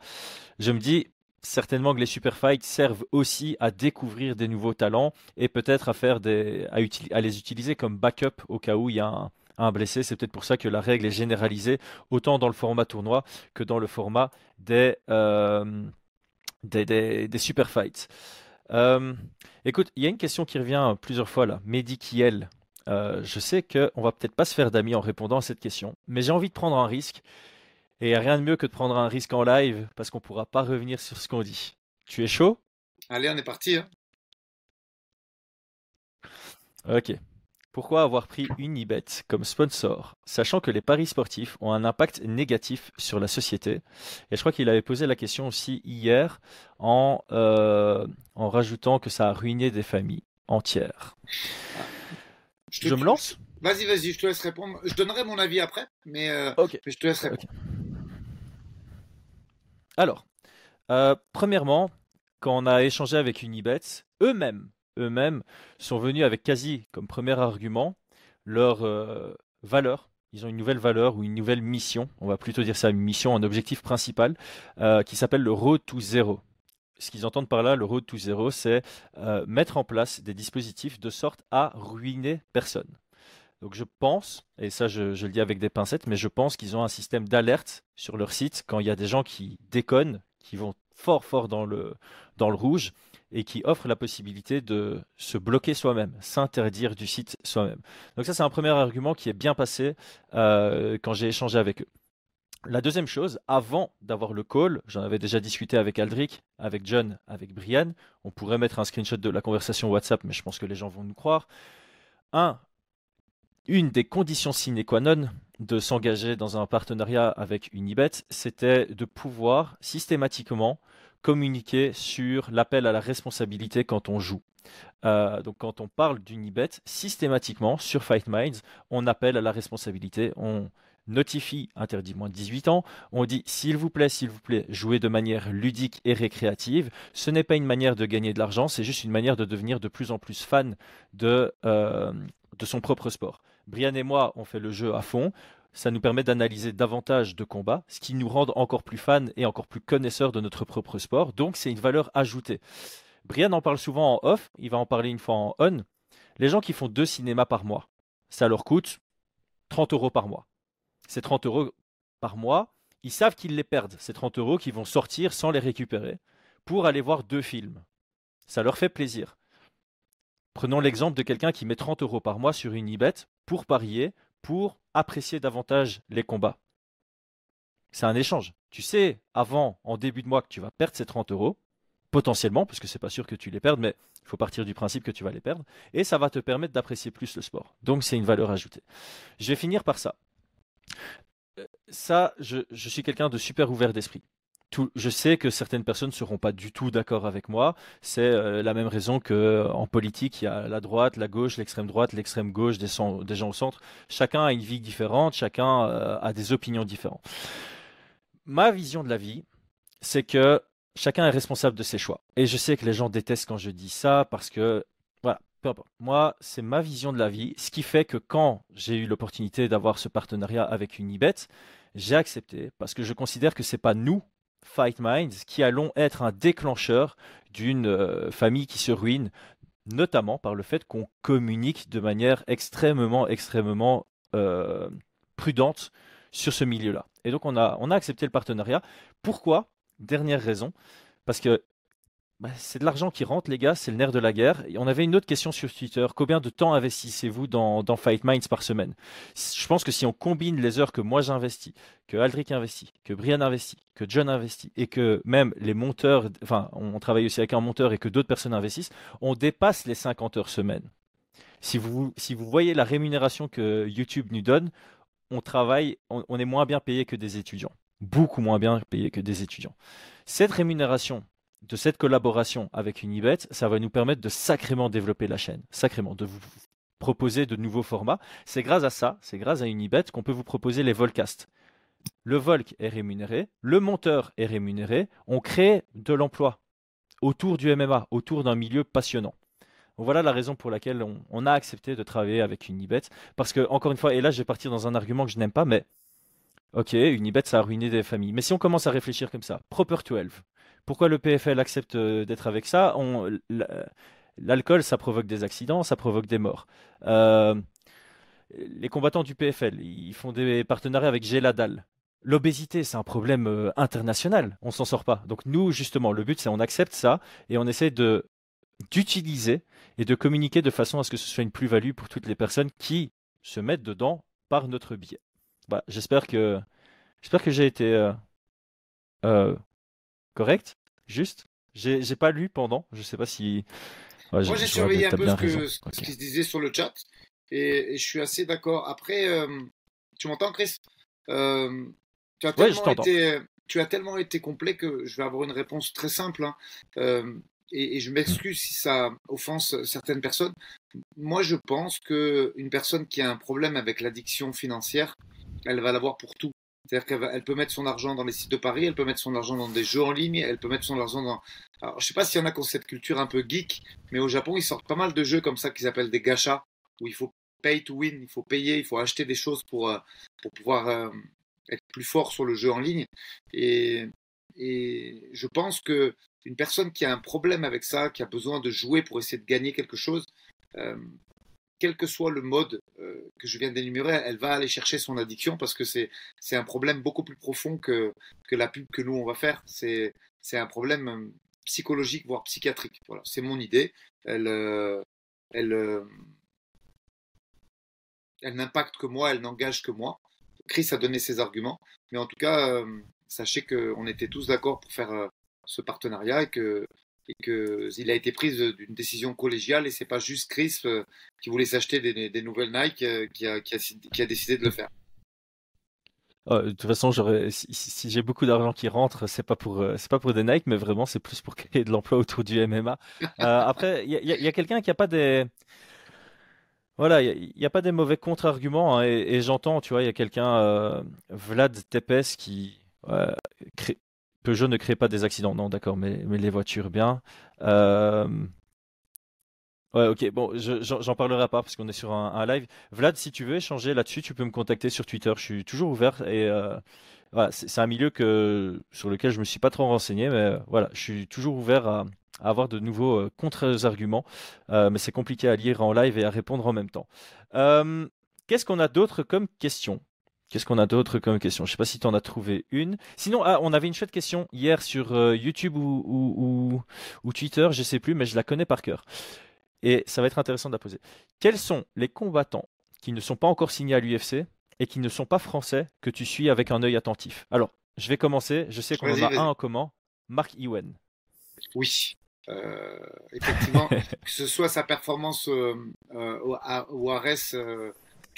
je me dis certainement que les super fights servent aussi à découvrir des nouveaux talents et peut-être à faire des, à, les utiliser comme backup au cas où il y a un, blessé. C'est peut-être pour ça que la règle est généralisée autant dans le format tournoi que dans le format des, euh, des, des super fights. Euh, écoute, il y a une question qui revient plusieurs fois là. Mehdi Kiel. Euh, je sais qu'on va peut-être pas se faire d'amis en répondant à cette question, mais j'ai envie de prendre un risque. Et rien de mieux que de prendre un risque en live parce qu'on pourra pas revenir sur ce qu'on dit. Tu es chaud? Allez, on est parti. Hein. Ok. Pourquoi avoir pris Unibet comme sponsor, sachant que les paris sportifs ont un impact négatif sur la société? Et je crois qu'il avait posé la question aussi hier en, euh, en rajoutant que ça a ruiné des familles entières. Je, me lance? Vas-y, vas-y, je te laisse répondre. Je donnerai mon avis après, mais, euh, je te laisse répondre. Alors, euh, premièrement, quand on a échangé avec Unibet, eux-mêmes eux-mêmes sont venus avec quasi comme premier argument leur euh, valeur. Ils ont une nouvelle valeur ou une nouvelle mission, on va plutôt dire ça, une mission, un objectif principal, euh, qui s'appelle le Road to Zero. Ce qu'ils entendent par là, le Road to Zero, c'est euh, mettre en place des dispositifs de sorte à ruiner personne. Donc je pense, et ça je, je, le dis avec des pincettes, mais je pense qu'ils ont un système d'alerte sur leur site quand il y a des gens qui déconnent, qui vont fort fort dans le, dans le rouge, et qui offre la possibilité de se bloquer soi-même, s'interdire du site soi-même. Donc ça, c'est un premier argument qui est bien passé euh, quand j'ai échangé avec eux. La deuxième chose, avant d'avoir le call, j'en avais déjà discuté avec Aldric, avec John, avec Brian. On pourrait mettre un screenshot de la conversation WhatsApp, mais je pense que les gens vont nous croire. Un, une des conditions sine qua non de s'engager dans un partenariat avec Unibet, c'était de pouvoir systématiquement communiquer sur l'appel à la responsabilité quand on joue. Euh, donc quand on parle d'Unibet, systématiquement sur Fight Minds, on appelle à la responsabilité, on notifie interdit moins de 18 ans, on dit s'il vous plaît, s'il vous plaît, jouez de manière ludique et récréative. Ce n'est pas une manière de gagner de l'argent, c'est juste une manière de devenir de plus en plus fan de, euh, de son propre sport. Brian et moi, on fait le jeu à fond. Ça nous permet d'analyser davantage de combats, ce qui nous rend encore plus fans et encore plus connaisseurs de notre propre sport. Donc, c'est une valeur ajoutée. Brian en parle souvent en off, il va en parler une fois en on. Les gens qui font deux cinémas par mois, ça leur coûte 30 euros par mois. Ces 30 euros par mois, ils savent qu'ils les perdent, ces 30 euros qui vont sortir sans les récupérer, pour aller voir deux films. Ça leur fait plaisir. Prenons l'exemple de quelqu'un qui met 30 euros par mois sur une ibet pour parier, pour apprécier davantage les combats. C'est un échange. Tu sais, avant, en début de mois, que tu vas perdre ces 30 euros, potentiellement, parce que c'est pas sûr que tu les perdes, mais il faut partir du principe que tu vas les perdre, et ça va te permettre d'apprécier plus le sport. Donc c'est une valeur ajoutée. Je vais finir par ça. Euh, ça, je, je suis quelqu'un de super ouvert d'esprit je sais que certaines personnes ne seront pas du tout d'accord avec moi. C'est euh, la même raison qu'en politique, il y a la droite, la gauche, l'extrême droite, l'extrême gauche, des, gens au centre. Chacun a une vie différente, chacun euh, a des opinions différentes. Ma vision de la vie, c'est que chacun est responsable de ses choix. Et je sais que les gens détestent quand je dis ça parce que, voilà, peu importe. Moi, c'est ma vision de la vie. Ce qui fait que quand j'ai eu l'opportunité d'avoir ce partenariat avec Unibet, j'ai accepté parce que je considère que c'est pas nous Fight Minds qui allons être un déclencheur d'une euh, famille qui se ruine, notamment par le fait qu'on communique de manière extrêmement, extrêmement euh, prudente sur ce milieu-là. Et donc on a, on a accepté le partenariat. Pourquoi? Dernière raison, parce que bah, c'est de l'argent qui rentre, les gars, c'est le nerf de la guerre. Et on avait une autre question sur Twitter. Combien de temps investissez-vous dans, Fight Minds par semaine? Je pense que si on combine les heures que moi j'investis, que Aldric investit, que Brian investit, que John investit, et que même les monteurs, enfin, on travaille aussi avec un monteur et que d'autres personnes investissent, on dépasse les 50 heures semaine. Si vous, si vous voyez la rémunération que YouTube nous donne, on travaille, on est moins bien payé que des étudiants. Beaucoup moins bien payé que des étudiants. Cette rémunération, de cette collaboration avec Unibet, ça va nous permettre de sacrément développer la chaîne, sacrément, de vous proposer de nouveaux formats. C'est grâce à ça, c'est grâce à Unibet qu'on peut vous proposer les Volcasts. Le Volk est rémunéré, le monteur est rémunéré, on crée de l'emploi autour du MMA, autour d'un milieu passionnant. Voilà la raison pour laquelle on, a accepté de travailler avec Unibet. Parce que, encore une fois, et là je vais partir dans un argument que je n'aime pas, mais ok, Unibet ça a ruiné des familles. Mais si on commence à réfléchir comme ça, Proper 12, pourquoi le PFL accepte euh, d'être avec ça? L'alcool, ça provoque des accidents, ça provoque des morts. Euh, les combattants du PFL, ils font des partenariats avec Géladal. L'obésité, c'est un problème euh, international. On s'en sort pas. Donc nous, justement, le but, c'est on accepte ça et on essaie d'utiliser et de communiquer de façon à ce que ce soit une plus-value pour toutes les personnes qui se mettent dedans par notre biais. Bah, j'espère que j'ai été correct Juste J'ai pas lu pendant, je sais pas si. Moi, j'ai surveillé un peu ce, que, ce, qui se disait sur le chat et, je suis assez d'accord. Après, euh, tu m'entends, Chris? Euh, tu, as tellement été, tu as tellement été complet que je vais avoir une réponse très simple. Hein. Euh, et, et, je m'excuse si ça offense certaines personnes. Moi, je pense qu'une personne qui a un problème avec l'addiction financière, elle va l'avoir pour tout. C'est-à-dire qu'elle peut mettre son argent dans les sites de Paris, elle peut mettre son argent dans des jeux en ligne, elle peut mettre son argent dans. Alors, je sais pas s'il y en a qui ont cette culture un peu geek, mais au Japon, ils sortent pas mal de jeux comme ça qui s'appellent des gachas, où il faut pay to win, il faut payer, il faut acheter des choses pour, euh, pour pouvoir euh, être plus fort sur le jeu en ligne. Et, et je pense que une personne qui a un problème avec ça, qui a besoin de jouer pour essayer de gagner quelque chose, euh, quel que soit le mode euh, que je viens d'énumérer, elle va aller chercher son addiction parce que c'est un problème beaucoup plus profond que, que la pub que nous on va faire. C'est un problème euh, psychologique voire psychiatrique. Voilà, c'est mon idée. Elle euh, elle elle n'impacte que moi, elle n'engage que moi. Chris a donné ses arguments, mais en tout cas, sachez qu'on était tous d'accord pour faire ce partenariat et que et qu'il a été pris d'une décision collégiale et c'est pas juste Chris qui voulait s'acheter des, nouvelles Nike qui a, qui, a, qui a décidé de le faire. Euh, de toute façon, si, j'ai beaucoup d'argent qui rentre, c'est pas pour euh, c'est pas pour des Nike, mais vraiment c'est plus pour créer de l'emploi autour du MMA. [LAUGHS] Euh, après, il y a, quelqu'un qui a pas des voilà, il n'y a, pas des mauvais contre-arguments hein, et, j'entends, tu vois, il y a quelqu'un Vlad Tepes qui crée, Peugeot ne crée pas des accidents, non, d'accord, mais, mais les voitures bien. Ouais, ok, bon, j'en parlerai pas parce qu'on est sur un, live. Vlad, si tu veux échanger là-dessus, tu peux me contacter sur Twitter. Je suis toujours ouvert et euh, voilà, c'est un milieu que, sur lequel je me suis pas trop renseigné, mais euh, voilà, je suis toujours ouvert à, avoir de nouveaux euh, contre-arguments, mais c'est compliqué à lire en live et à répondre en même temps. Qu'est-ce qu'on a d'autre comme question? Qu'est-ce qu'on a d'autre comme question? Je sais pas si tu en as trouvé une. Sinon, ah, on avait une chouette question hier sur YouTube ou, ou, ou, Twitter, je sais plus, mais je la connais par cœur et ça va être intéressant de la poser. Quels sont les combattants qui ne sont pas encore signés à l'UFC et qui ne sont pas français que tu suis avec un œil attentif? Alors, je vais commencer. Je sais qu'on en a un en commun. Mark Ewen. Oui. Euh, effectivement, [LAUGHS] que ce soit sa performance euh, euh, au, Ares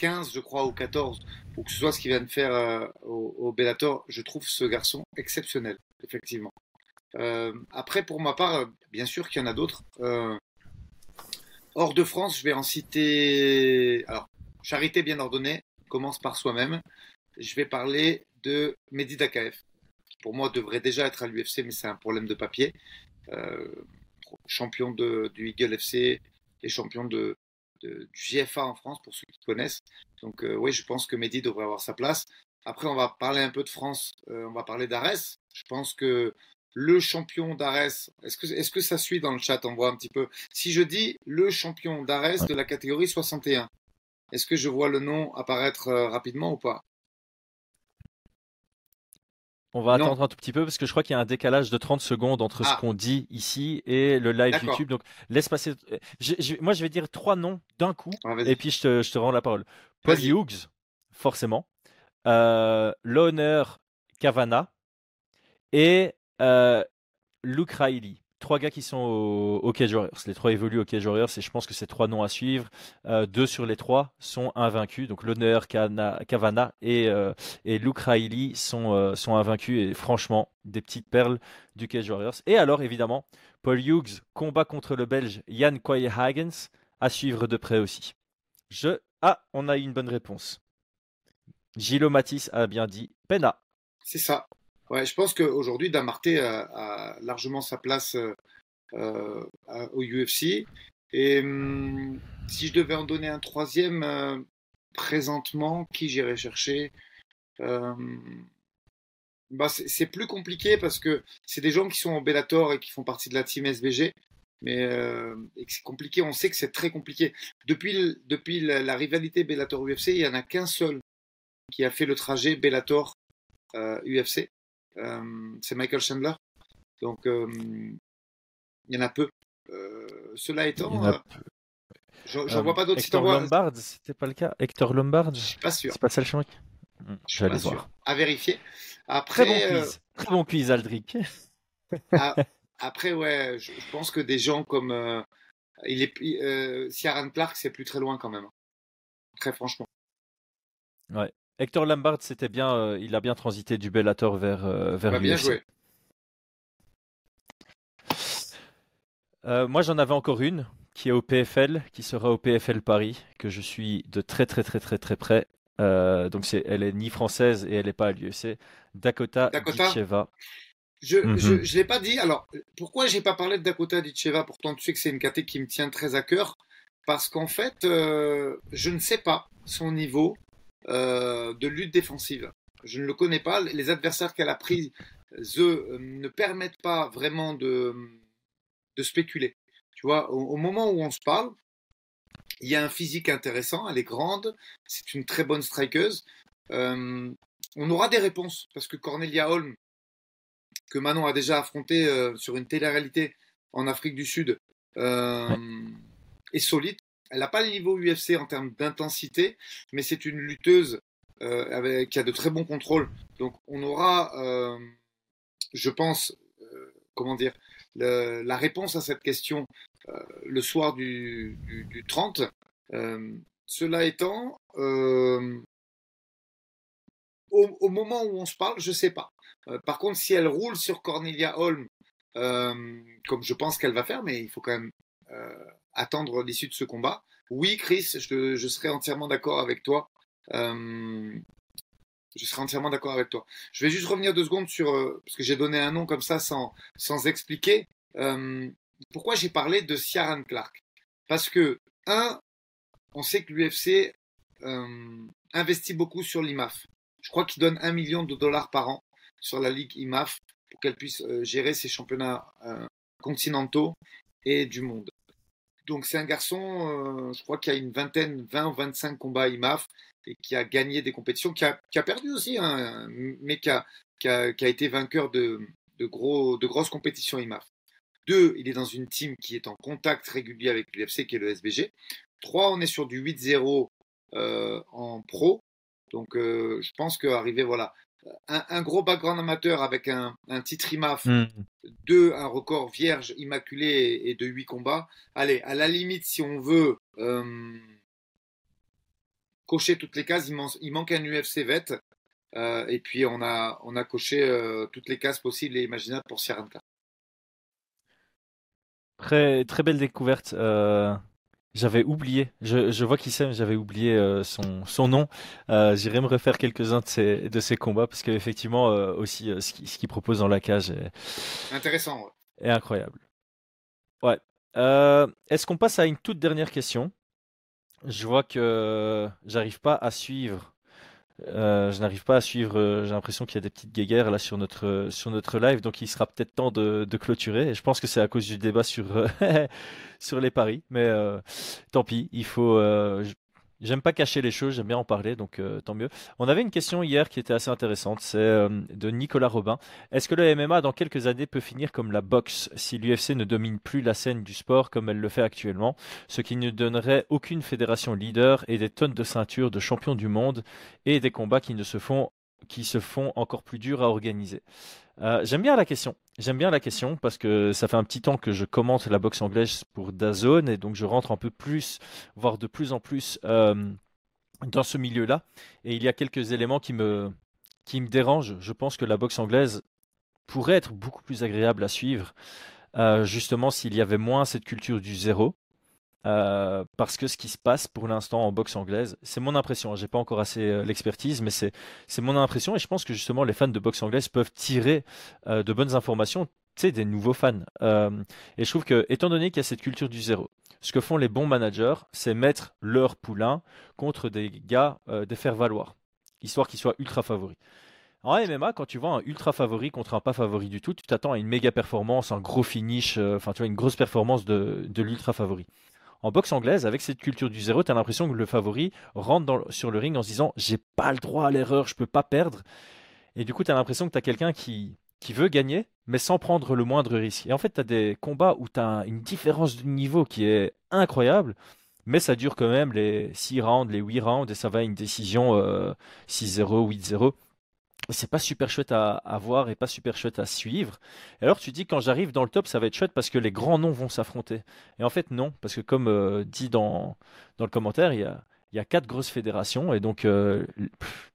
15, je crois, ou 14, ou que ce soit ce qu'il vient de faire au, au, Bellator, je trouve ce garçon exceptionnel, effectivement. après, pour ma part, bien sûr qu'il y en a d'autres. Hors de France, je vais en citer. Alors, Charité bien ordonnée commence par soi-même. Je vais parler de Mehdi Dakaev, pour moi devrait déjà être à l'UFC, mais c'est un problème de papier. Euh, champion du Eagle FC et champion de, du GFA en France, pour ceux qui connaissent. Donc, euh, oui, je pense que Mehdi devrait avoir sa place. Après, on va parler un peu de France. Euh, on va parler d'Arès. Je pense que le champion d'Ares. Est-ce que, est que ça suit dans le chat? On voit un petit peu. Si je dis le champion d'Ares de la catégorie 61, est-ce que je vois le nom apparaître euh, rapidement ou pas? On va attendre un tout petit peu parce que je crois qu'il y a un décalage de 30 secondes entre ce ah. qu'on dit ici et le live YouTube. Donc laisse passer. moi, je vais dire trois noms d'un coup ah, et puis je te, rends la parole. Paul Hughes, forcément. Euh, L'honneur Cavana et euh, Luke Riley. Trois gars qui sont au, Cage Warriors. Les trois évoluent au Cage Warriors et je pense que c'est trois noms à suivre. Euh, deux sur les trois sont invaincus. Donc l'honneur, Cavana et, euh, et Luke Riley sont, sont invaincus et franchement des petites perles du Cage Warriors. Et alors évidemment, Paul Hughes combat contre le Belge Jan Hagens à suivre de près aussi. Je... Ah, on a eu une bonne réponse. Gilo Matisse a bien dit Pena. C'est ça. Ouais, je pense qu'aujourd'hui, Damarté a, a, largement sa place euh, euh au UFC. Et hum, si je devais en donner un troisième, euh, présentement, qui j'irais chercher? Bah C'est plus compliqué parce que c'est des gens qui sont au Bellator et qui font partie de la team SBG. Mais c'est compliqué, on sait que c'est très compliqué. Depuis, depuis la, la rivalité Bellator-UFC, il n'y en a qu'un seul qui a fait le trajet Bellator-UFC. Euh, c'est Michael Chandler. Donc, euh, il y en a peu. Euh, cela étant, j'en vois pas d'autres. Hector Lombard, c'était pas le cas. Hector Lombard, je suis pas sûr. C'est pas ça le chemin. Je vais aller voir. À vérifier. Après, très bon quiz, très bon quiz Aldric. [LAUGHS] Ah, [LAUGHS] après, ouais, je, pense que des gens comme il est, euh, Clark, c'est plus très loin quand même. Très franchement. Ouais. Hector Lombard, c'était bien, euh, il a bien transité du Bellator vers, euh, vers bah, Bien joué. Euh, moi, j'en avais encore une qui est au PFL, qui sera au PFL Paris, que je suis de très très très très très près. donc, c'est, elle est ni française et elle n'est pas à l'UEC. Dakota, Dakota Je ne mhm. l'ai pas dit. Alors, pourquoi j'ai pas parlé de Dakota Ditcheva Pourtant, tu sais que c'est une catégorie qui me tient très à cœur. Parce qu'en fait, je ne sais pas son niveau. Euh, de lutte défensive. Je ne le connais pas. Les adversaires qu'elle a pris, eux, euh, ne permettent pas vraiment de, de spéculer. Tu vois, au, moment où on se parle, il y a un physique intéressant, elle est grande, c'est une très bonne strikeuse. Euh, on aura des réponses parce que Cornelia Holm, que Manon a déjà affronté sur une télé-réalité en Afrique du Sud, est solide. Elle n'a pas le niveau UFC en termes d'intensité, mais c'est une lutteuse avec, qui a de très bons contrôles. Donc on aura, je pense, comment dire, la réponse à cette question le soir du, du 30. cela étant, au, moment où on se parle, je ne sais pas. Euh, par contre, si elle roule sur Cornelia Holm, euh, comme je pense qu'elle va faire, mais il faut quand même euh, attendre l'issue de ce combat. Oui, Chris, je, je serai entièrement d'accord avec toi. je serai entièrement d'accord avec toi. Je vais juste revenir deux secondes sur, parce que j'ai donné un nom comme ça sans, sans expliquer. pourquoi j'ai parlé de Ciaran Clark? Parce que, un, on sait que l'UFC investit beaucoup sur l'IMAF. Je crois qu'il donne un million de dollars par an sur la ligue IMAF pour qu'elle puisse euh, gérer ses championnats euh, continentaux et du monde. Donc c'est un garçon, euh, je crois qu'il a une vingtaine, 20 ou 25 combats IMAF et qui a gagné des compétitions, qui a, perdu aussi, hein, mais qui a, été vainqueur de, gros, de grosses compétitions IMAF. Deux, il est dans une team qui est en contact régulier avec l'UFC, qui est le SBG. Trois, on est sur du 8-0 en pro. Donc, euh, je pense qu'arriver, voilà, un, gros background amateur avec un, titre IMAF, hmm. deux, un record vierge, immaculé et, de huit combats. Allez, à la limite, si on veut euh, cocher toutes les cases, il, manque un UFC vet. Euh, et puis, on a, on a coché toutes les cases possibles et imaginables pour Sierranka. Très, très belle découverte. J'avais oublié, je, je vois qui c'est, mais j'avais oublié euh, son, son nom. Euh, J'irai me refaire quelques-uns de ses, de ses combats parce qu'effectivement, euh, aussi, ce qu'il propose dans la cage est, intéressant. Ouais. Est incroyable. Ouais. Est-ce qu'on passe à une toute dernière question? Je vois que j'arrive pas à suivre euh, je n'arrive pas à suivre. Euh, j'ai l'impression qu'il y a des petites guéguerres là sur notre sur notre live, donc il sera peut-être temps de, de, clôturer. Et je pense que c'est à cause du débat sur [LAUGHS] sur les paris, mais euh, tant pis. Il faut. J'aime pas cacher les choses, j'aime bien en parler, donc euh, tant mieux. On avait une question hier qui était assez intéressante, c'est euh, de Nicolas Robin. Est-ce que le MMA dans quelques années peut finir comme la boxe si l'UFC ne domine plus la scène du sport comme elle le fait actuellement, ce qui ne donnerait aucune fédération leader et des tonnes de ceintures de champions du monde et des combats qui ne se font qui se font encore plus durs à organiser? Euh, j'aime bien la question. Parce que ça fait un petit temps que je commente la boxe anglaise pour Dazone et donc je rentre un peu plus, voire de plus en plus euh, dans ce milieu-là. Et il y a quelques éléments qui me, qui me dérangent. Je pense que la boxe anglaise pourrait être beaucoup plus agréable à suivre, euh, justement s'il y avait moins cette culture du zéro. Euh, parce que ce qui se passe pour l'instant en boxe anglaise, c'est mon impression. Hein, j'ai pas encore assez euh, l'expertise, mais c'est mon impression et je pense que justement les fans de boxe anglaise peuvent tirer euh, de bonnes informations, des nouveaux fans. et je trouve que étant donné qu'il y a cette culture du zéro, ce que font les bons managers, c'est mettre leur poulain contre des gars des faire valoir, histoire qu'ils soient ultra favoris. En MMA, quand tu vois un ultra favori contre un pas favori du tout, tu t'attends à une méga performance, un gros finish, enfin tu vois une grosse performance de l'ultra favori. En boxe anglaise, avec cette culture du zéro, tu as l'impression que le favori rentre sur le ring en se disant j'ai pas le droit à l'erreur, je peux pas perdre. Et du coup, tu as l'impression que tu as quelqu'un qui, qui veut gagner, mais sans prendre le moindre risque. Et en fait, tu as des combats où tu as une différence de niveau qui est incroyable, mais ça dure quand même les 6 rounds, les 8 rounds, et ça va à une décision 6-0, euh, 8-0 c'est pas super chouette à, voir et pas super chouette à suivre. Et alors tu dis quand j'arrive dans le top, ça va être chouette parce que les grands noms vont s'affronter. Et en fait non, parce que comme euh, dit dans, dans le commentaire, il y a, y a quatre grosses fédérations et donc euh,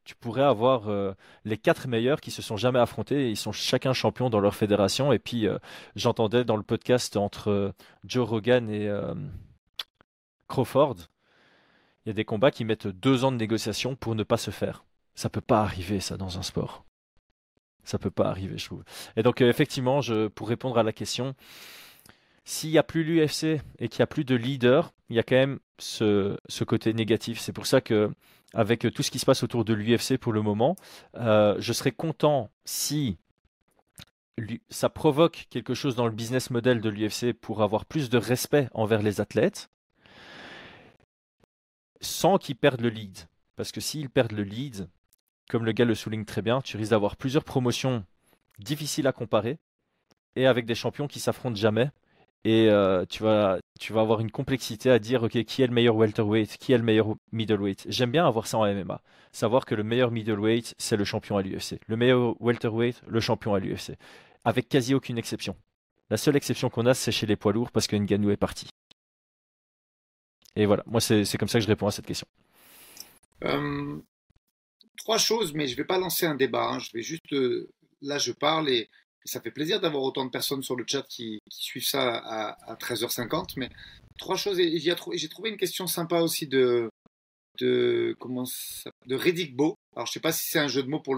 tu pourrais avoir euh, les quatre meilleurs qui se sont jamais affrontés. Ils sont chacun champions dans leur fédération. Et puis j'entendais dans le podcast entre Joe Rogan et Crawford, il y a des combats qui mettent deux ans de négociation pour ne pas se faire. Ça peut pas arriver, ça, dans un sport. Ça peut pas arriver, je trouve. Et donc, euh, effectivement, pour répondre à la question, s'il n'y a plus l'UFC et qu'il n'y a plus de leader, il y a quand même ce, ce côté négatif. C'est pour ça que, avec tout ce qui se passe autour de l'UFC pour le moment, euh, je serais content si ça provoque quelque chose dans le business model de l'UFC pour avoir plus de respect envers les athlètes, sans qu'ils perdent le lead. Parce que s'ils perdent le lead, comme le gars le souligne très bien, tu risques d'avoir plusieurs promotions difficiles à comparer et avec des champions qui s'affrontent jamais et euh, tu, vas, tu vas avoir une complexité à dire ok qui est le meilleur welterweight, qui est le meilleur middleweight? J'aime bien avoir ça en MMA, savoir que le meilleur middleweight c'est le champion à l'UFC, le meilleur welterweight le champion à l'UFC, avec quasi aucune exception. La seule exception qu'on a c'est chez les poids lourds parce que Ngannou est parti. Et voilà, moi c'est comme ça que je réponds à cette question. Euh, trois choses, mais je ne vais pas lancer un débat. Hein. Je vais juste euh, là je parle et ça fait plaisir d'avoir autant de personnes sur le chat qui, suivent ça à, 13h50. Mais trois choses. Et j'ai trouvé une question sympa aussi de, de, comment ça, de Reddick Beau. Alors, je sais pas si c'est un jeu de mots pour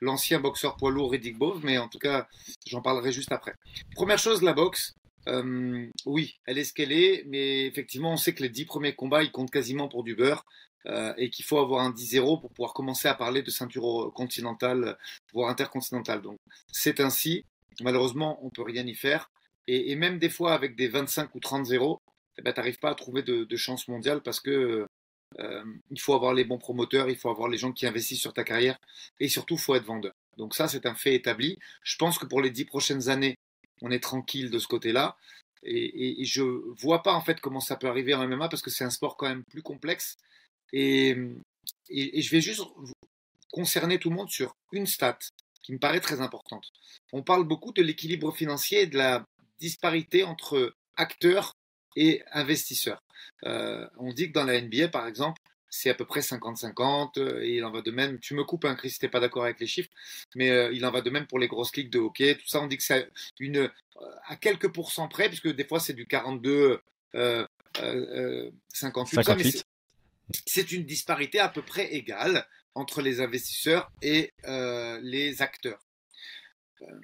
l'ancien boxeur poids lourd Reddick Beau, mais en tout cas, j'en parlerai juste après. Première chose, la boxe. Euh, oui, elle est ce qu'elle est, mais effectivement, on sait que les dix premiers combats, ils comptent quasiment pour du beurre. Euh, et qu'il faut avoir un 10-0 pour pouvoir commencer à parler de ceinture continentale, voire intercontinentale. Donc c'est ainsi. Malheureusement, on peut rien y faire. Et, même des fois, avec des 25 ou 30-0, eh ben, tu n'arrives pas à trouver de, chance mondiale parce que euh, il faut avoir les bons promoteurs, il faut avoir les gens qui investissent sur ta carrière et surtout, il faut être vendeur. Donc ça, c'est un fait établi. Je pense que pour les dix prochaines années, on est tranquille de ce côté-là. Et, et, je vois pas en fait comment ça peut arriver en MMA parce que c'est un sport quand même plus complexe et, je vais juste concerner tout le monde sur une stat qui me paraît très importante. On parle beaucoup de l'équilibre financier et de la disparité entre acteurs et investisseurs. Euh, on dit que dans la NBA, par exemple, c'est à peu près 50-50, et il en va de même, tu me coupes un Chris si t'es pas d'accord avec les chiffres, mais euh, il en va de même pour les grosses ligues de hockey, tout ça, on dit que c'est euh, à quelques pourcents près, puisque des fois c'est du 42, 58, c'est une disparité à peu près égale entre les investisseurs et euh, les acteurs. Euh,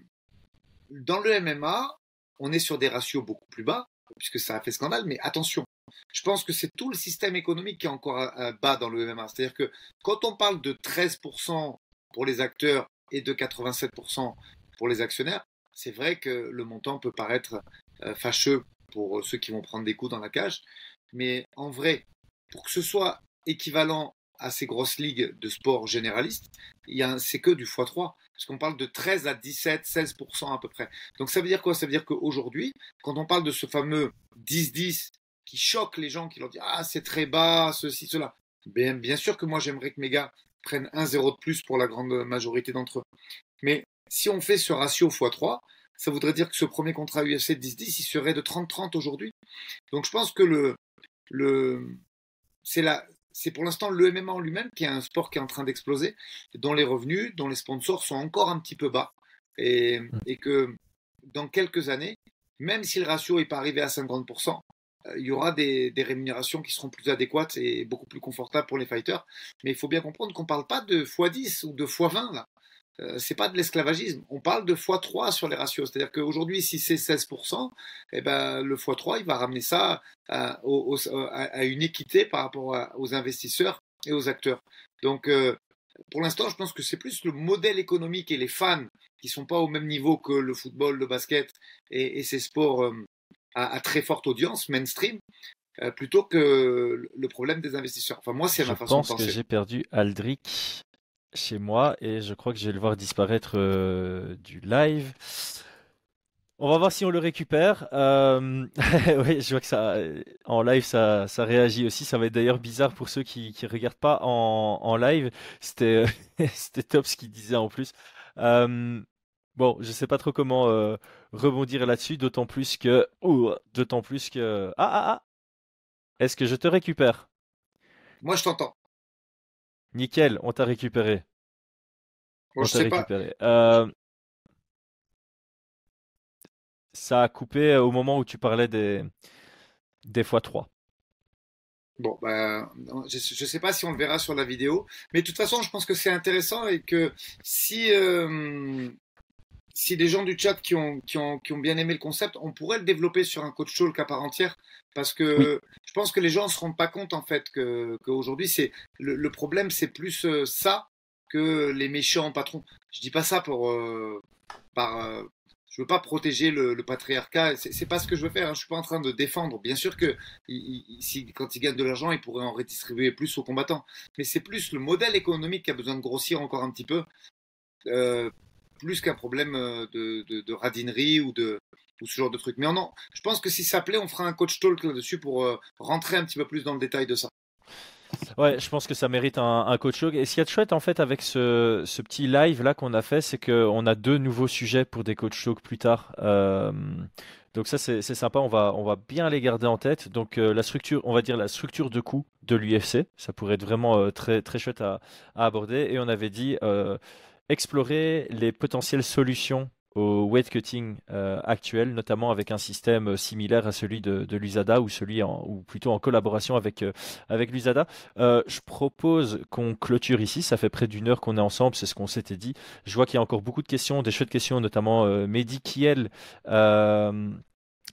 dans le MMA, on est sur des ratios beaucoup plus bas, puisque ça a fait scandale, mais attention, je pense que c'est tout le système économique qui est encore euh, bas dans le MMA. C'est-à-dire que quand on parle de 13% pour les acteurs et de 87% pour les actionnaires, c'est vrai que le montant peut paraître fâcheux pour ceux qui vont prendre des coups dans la cage, mais en vrai, pour que ce soit équivalent à ces grosses ligues de sport généralistes, c'est que du x3. Parce qu'on parle de 13 à 17, 16% à peu près. Donc ça veut dire quoi? Ça veut dire qu'aujourd'hui, quand on parle de ce fameux 10-10 qui choque les gens, qui leur disent Ah, c'est très bas, ceci, cela. Bien, bien sûr que moi, j'aimerais que mes gars prennent 1-0 de plus pour la grande majorité d'entre eux. Mais si on fait ce ratio x3, ça voudrait dire que ce premier contrat UFC 10-10, il serait de 30-30 aujourd'hui. Donc je pense que le, le, c'est la, c'est pour l'instant le MMA en lui-même qui est un sport qui est en train d'exploser, dont les revenus, dont les sponsors sont encore un petit peu bas. Et, mm. et que dans quelques années, même si le ratio n'est pas arrivé à 50%, euh, il y aura des, des, rémunérations qui seront plus adéquates et beaucoup plus confortables pour les fighters. Mais il faut bien comprendre qu'on ne parle pas de x10 ou de x20 là. Euh, c'est pas de l'esclavagisme. On parle de x3 sur les ratios. C'est-à-dire qu'aujourd'hui, si c'est 16%, eh ben, le x3, il va ramener ça à, une équité par rapport aux investisseurs et aux acteurs. Donc, euh, pour l'instant, je pense que c'est plus le modèle économique et les fans qui sont pas au même niveau que le football, le basket et, ces sports euh, à, très forte audience, mainstream, plutôt que le problème des investisseurs. Enfin, moi, c'est ma façon de penser. Je pense que j'ai perdu Aldric chez moi et je crois que je vais le voir disparaître euh, du live. On va voir si on le récupère. Euh, [LAUGHS] oui, je vois que ça, en live, ça, réagit aussi. Ça va être d'ailleurs bizarre pour ceux qui ne regardent pas en, en live. C'était, [LAUGHS] c'était top ce qu'il disait en plus. Euh, bon, je sais pas trop comment rebondir là-dessus, d'autant plus que, d'autant plus que, ah ah ah, est-ce que je te récupère? Moi, je t'entends. Nickel, on t'a récupéré. on t'a récupéré. Euh, ça a coupé au moment où tu parlais des, des x3. Bon, ben, je ne sais pas si on le verra sur la vidéo, mais de toute façon, je pense que c'est intéressant et que si, euh, si des gens du chat qui ont, qui, ont, qui ont bien aimé le concept, on pourrait le développer sur un coach talk à part entière parce que je pense que les gens ne se rendent pas compte en fait qu'aujourd'hui, c'est le, problème, c'est plus euh, ça que les méchants patrons. Je dis pas ça pour. Euh, par, euh, je veux pas protéger le, patriarcat. C'est pas ce que je veux faire. Hein. Je suis pas en train de défendre. Bien sûr que si, quand ils gagnent de l'argent, ils pourraient en redistribuer plus aux combattants. Mais c'est plus le modèle économique qui a besoin de grossir encore un petit peu plus qu'un problème euh, de, de, radinerie ou de, ou ce genre de truc. Mais non, je pense que si ça plaît, on fera un coach talk là-dessus pour euh, rentrer un petit peu plus dans le détail de ça. Ouais, je pense que ça mérite un, coach talk. Et ce qui est chouette en fait avec ce, petit live là qu'on a fait, c'est qu'on a deux nouveaux sujets pour des coach talks plus tard. Euh, donc ça c'est sympa, on va, on va bien les garder en tête. Donc la structure, on va dire la structure de coût de l'UFC, ça pourrait être vraiment très, très chouette à, aborder. Et on avait dit explorer les potentielles solutions au weight cutting euh, actuel, notamment avec un système euh, similaire à celui de, de l'USADA ou plutôt en collaboration avec euh, l'USADA. je propose qu'on clôture ici. Ça fait près d'une heure qu'on est ensemble, c'est ce qu'on s'était dit. Je vois qu'il y a encore beaucoup de questions, des chouettes questions, notamment Mehdi Kiel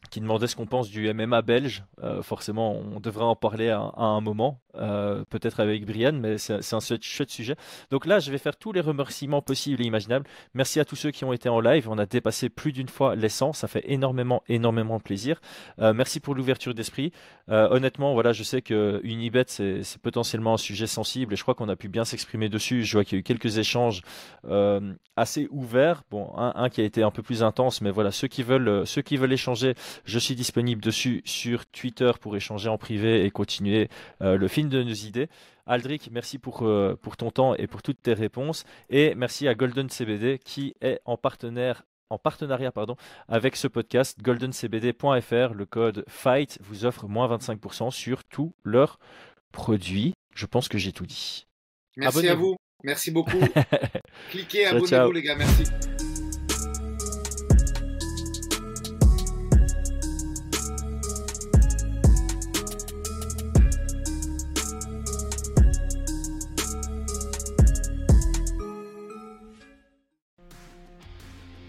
qui demandait ce qu'on pense du MMA belge. Forcément, on devrait en parler à, un moment, euh, peut-être avec Brian, mais c'est un chouette sujet. Donc là, je vais faire tous les remerciements possibles et imaginables. Merci à tous ceux qui ont été en live. On a dépassé plus d'une fois les 100. Ça fait énormément, énormément plaisir. Euh, merci pour l'ouverture d'esprit. honnêtement, voilà, je sais que Unibet, c'est potentiellement un sujet sensible et je crois qu'on a pu bien s'exprimer dessus. Je vois qu'il y a eu quelques échanges assez ouverts. Bon, un, qui a été un peu plus intense, mais voilà, ceux qui veulent, ceux qui veulent échanger, je suis disponible dessus sur Twitter pour échanger en privé et continuer euh, le film de nos idées. Aldric, merci pour, euh, pour ton temps et pour toutes tes réponses. Et merci à Golden CBD qui est en partenaire en partenariat pardon, avec ce podcast, goldencbd.fr. Le code FIGHT vous offre moins 25% sur tous leurs produits. Je pense que j'ai tout dit. Merci à vous. Merci beaucoup. [LAUGHS] Cliquez, abonnez-vous les gars. Merci.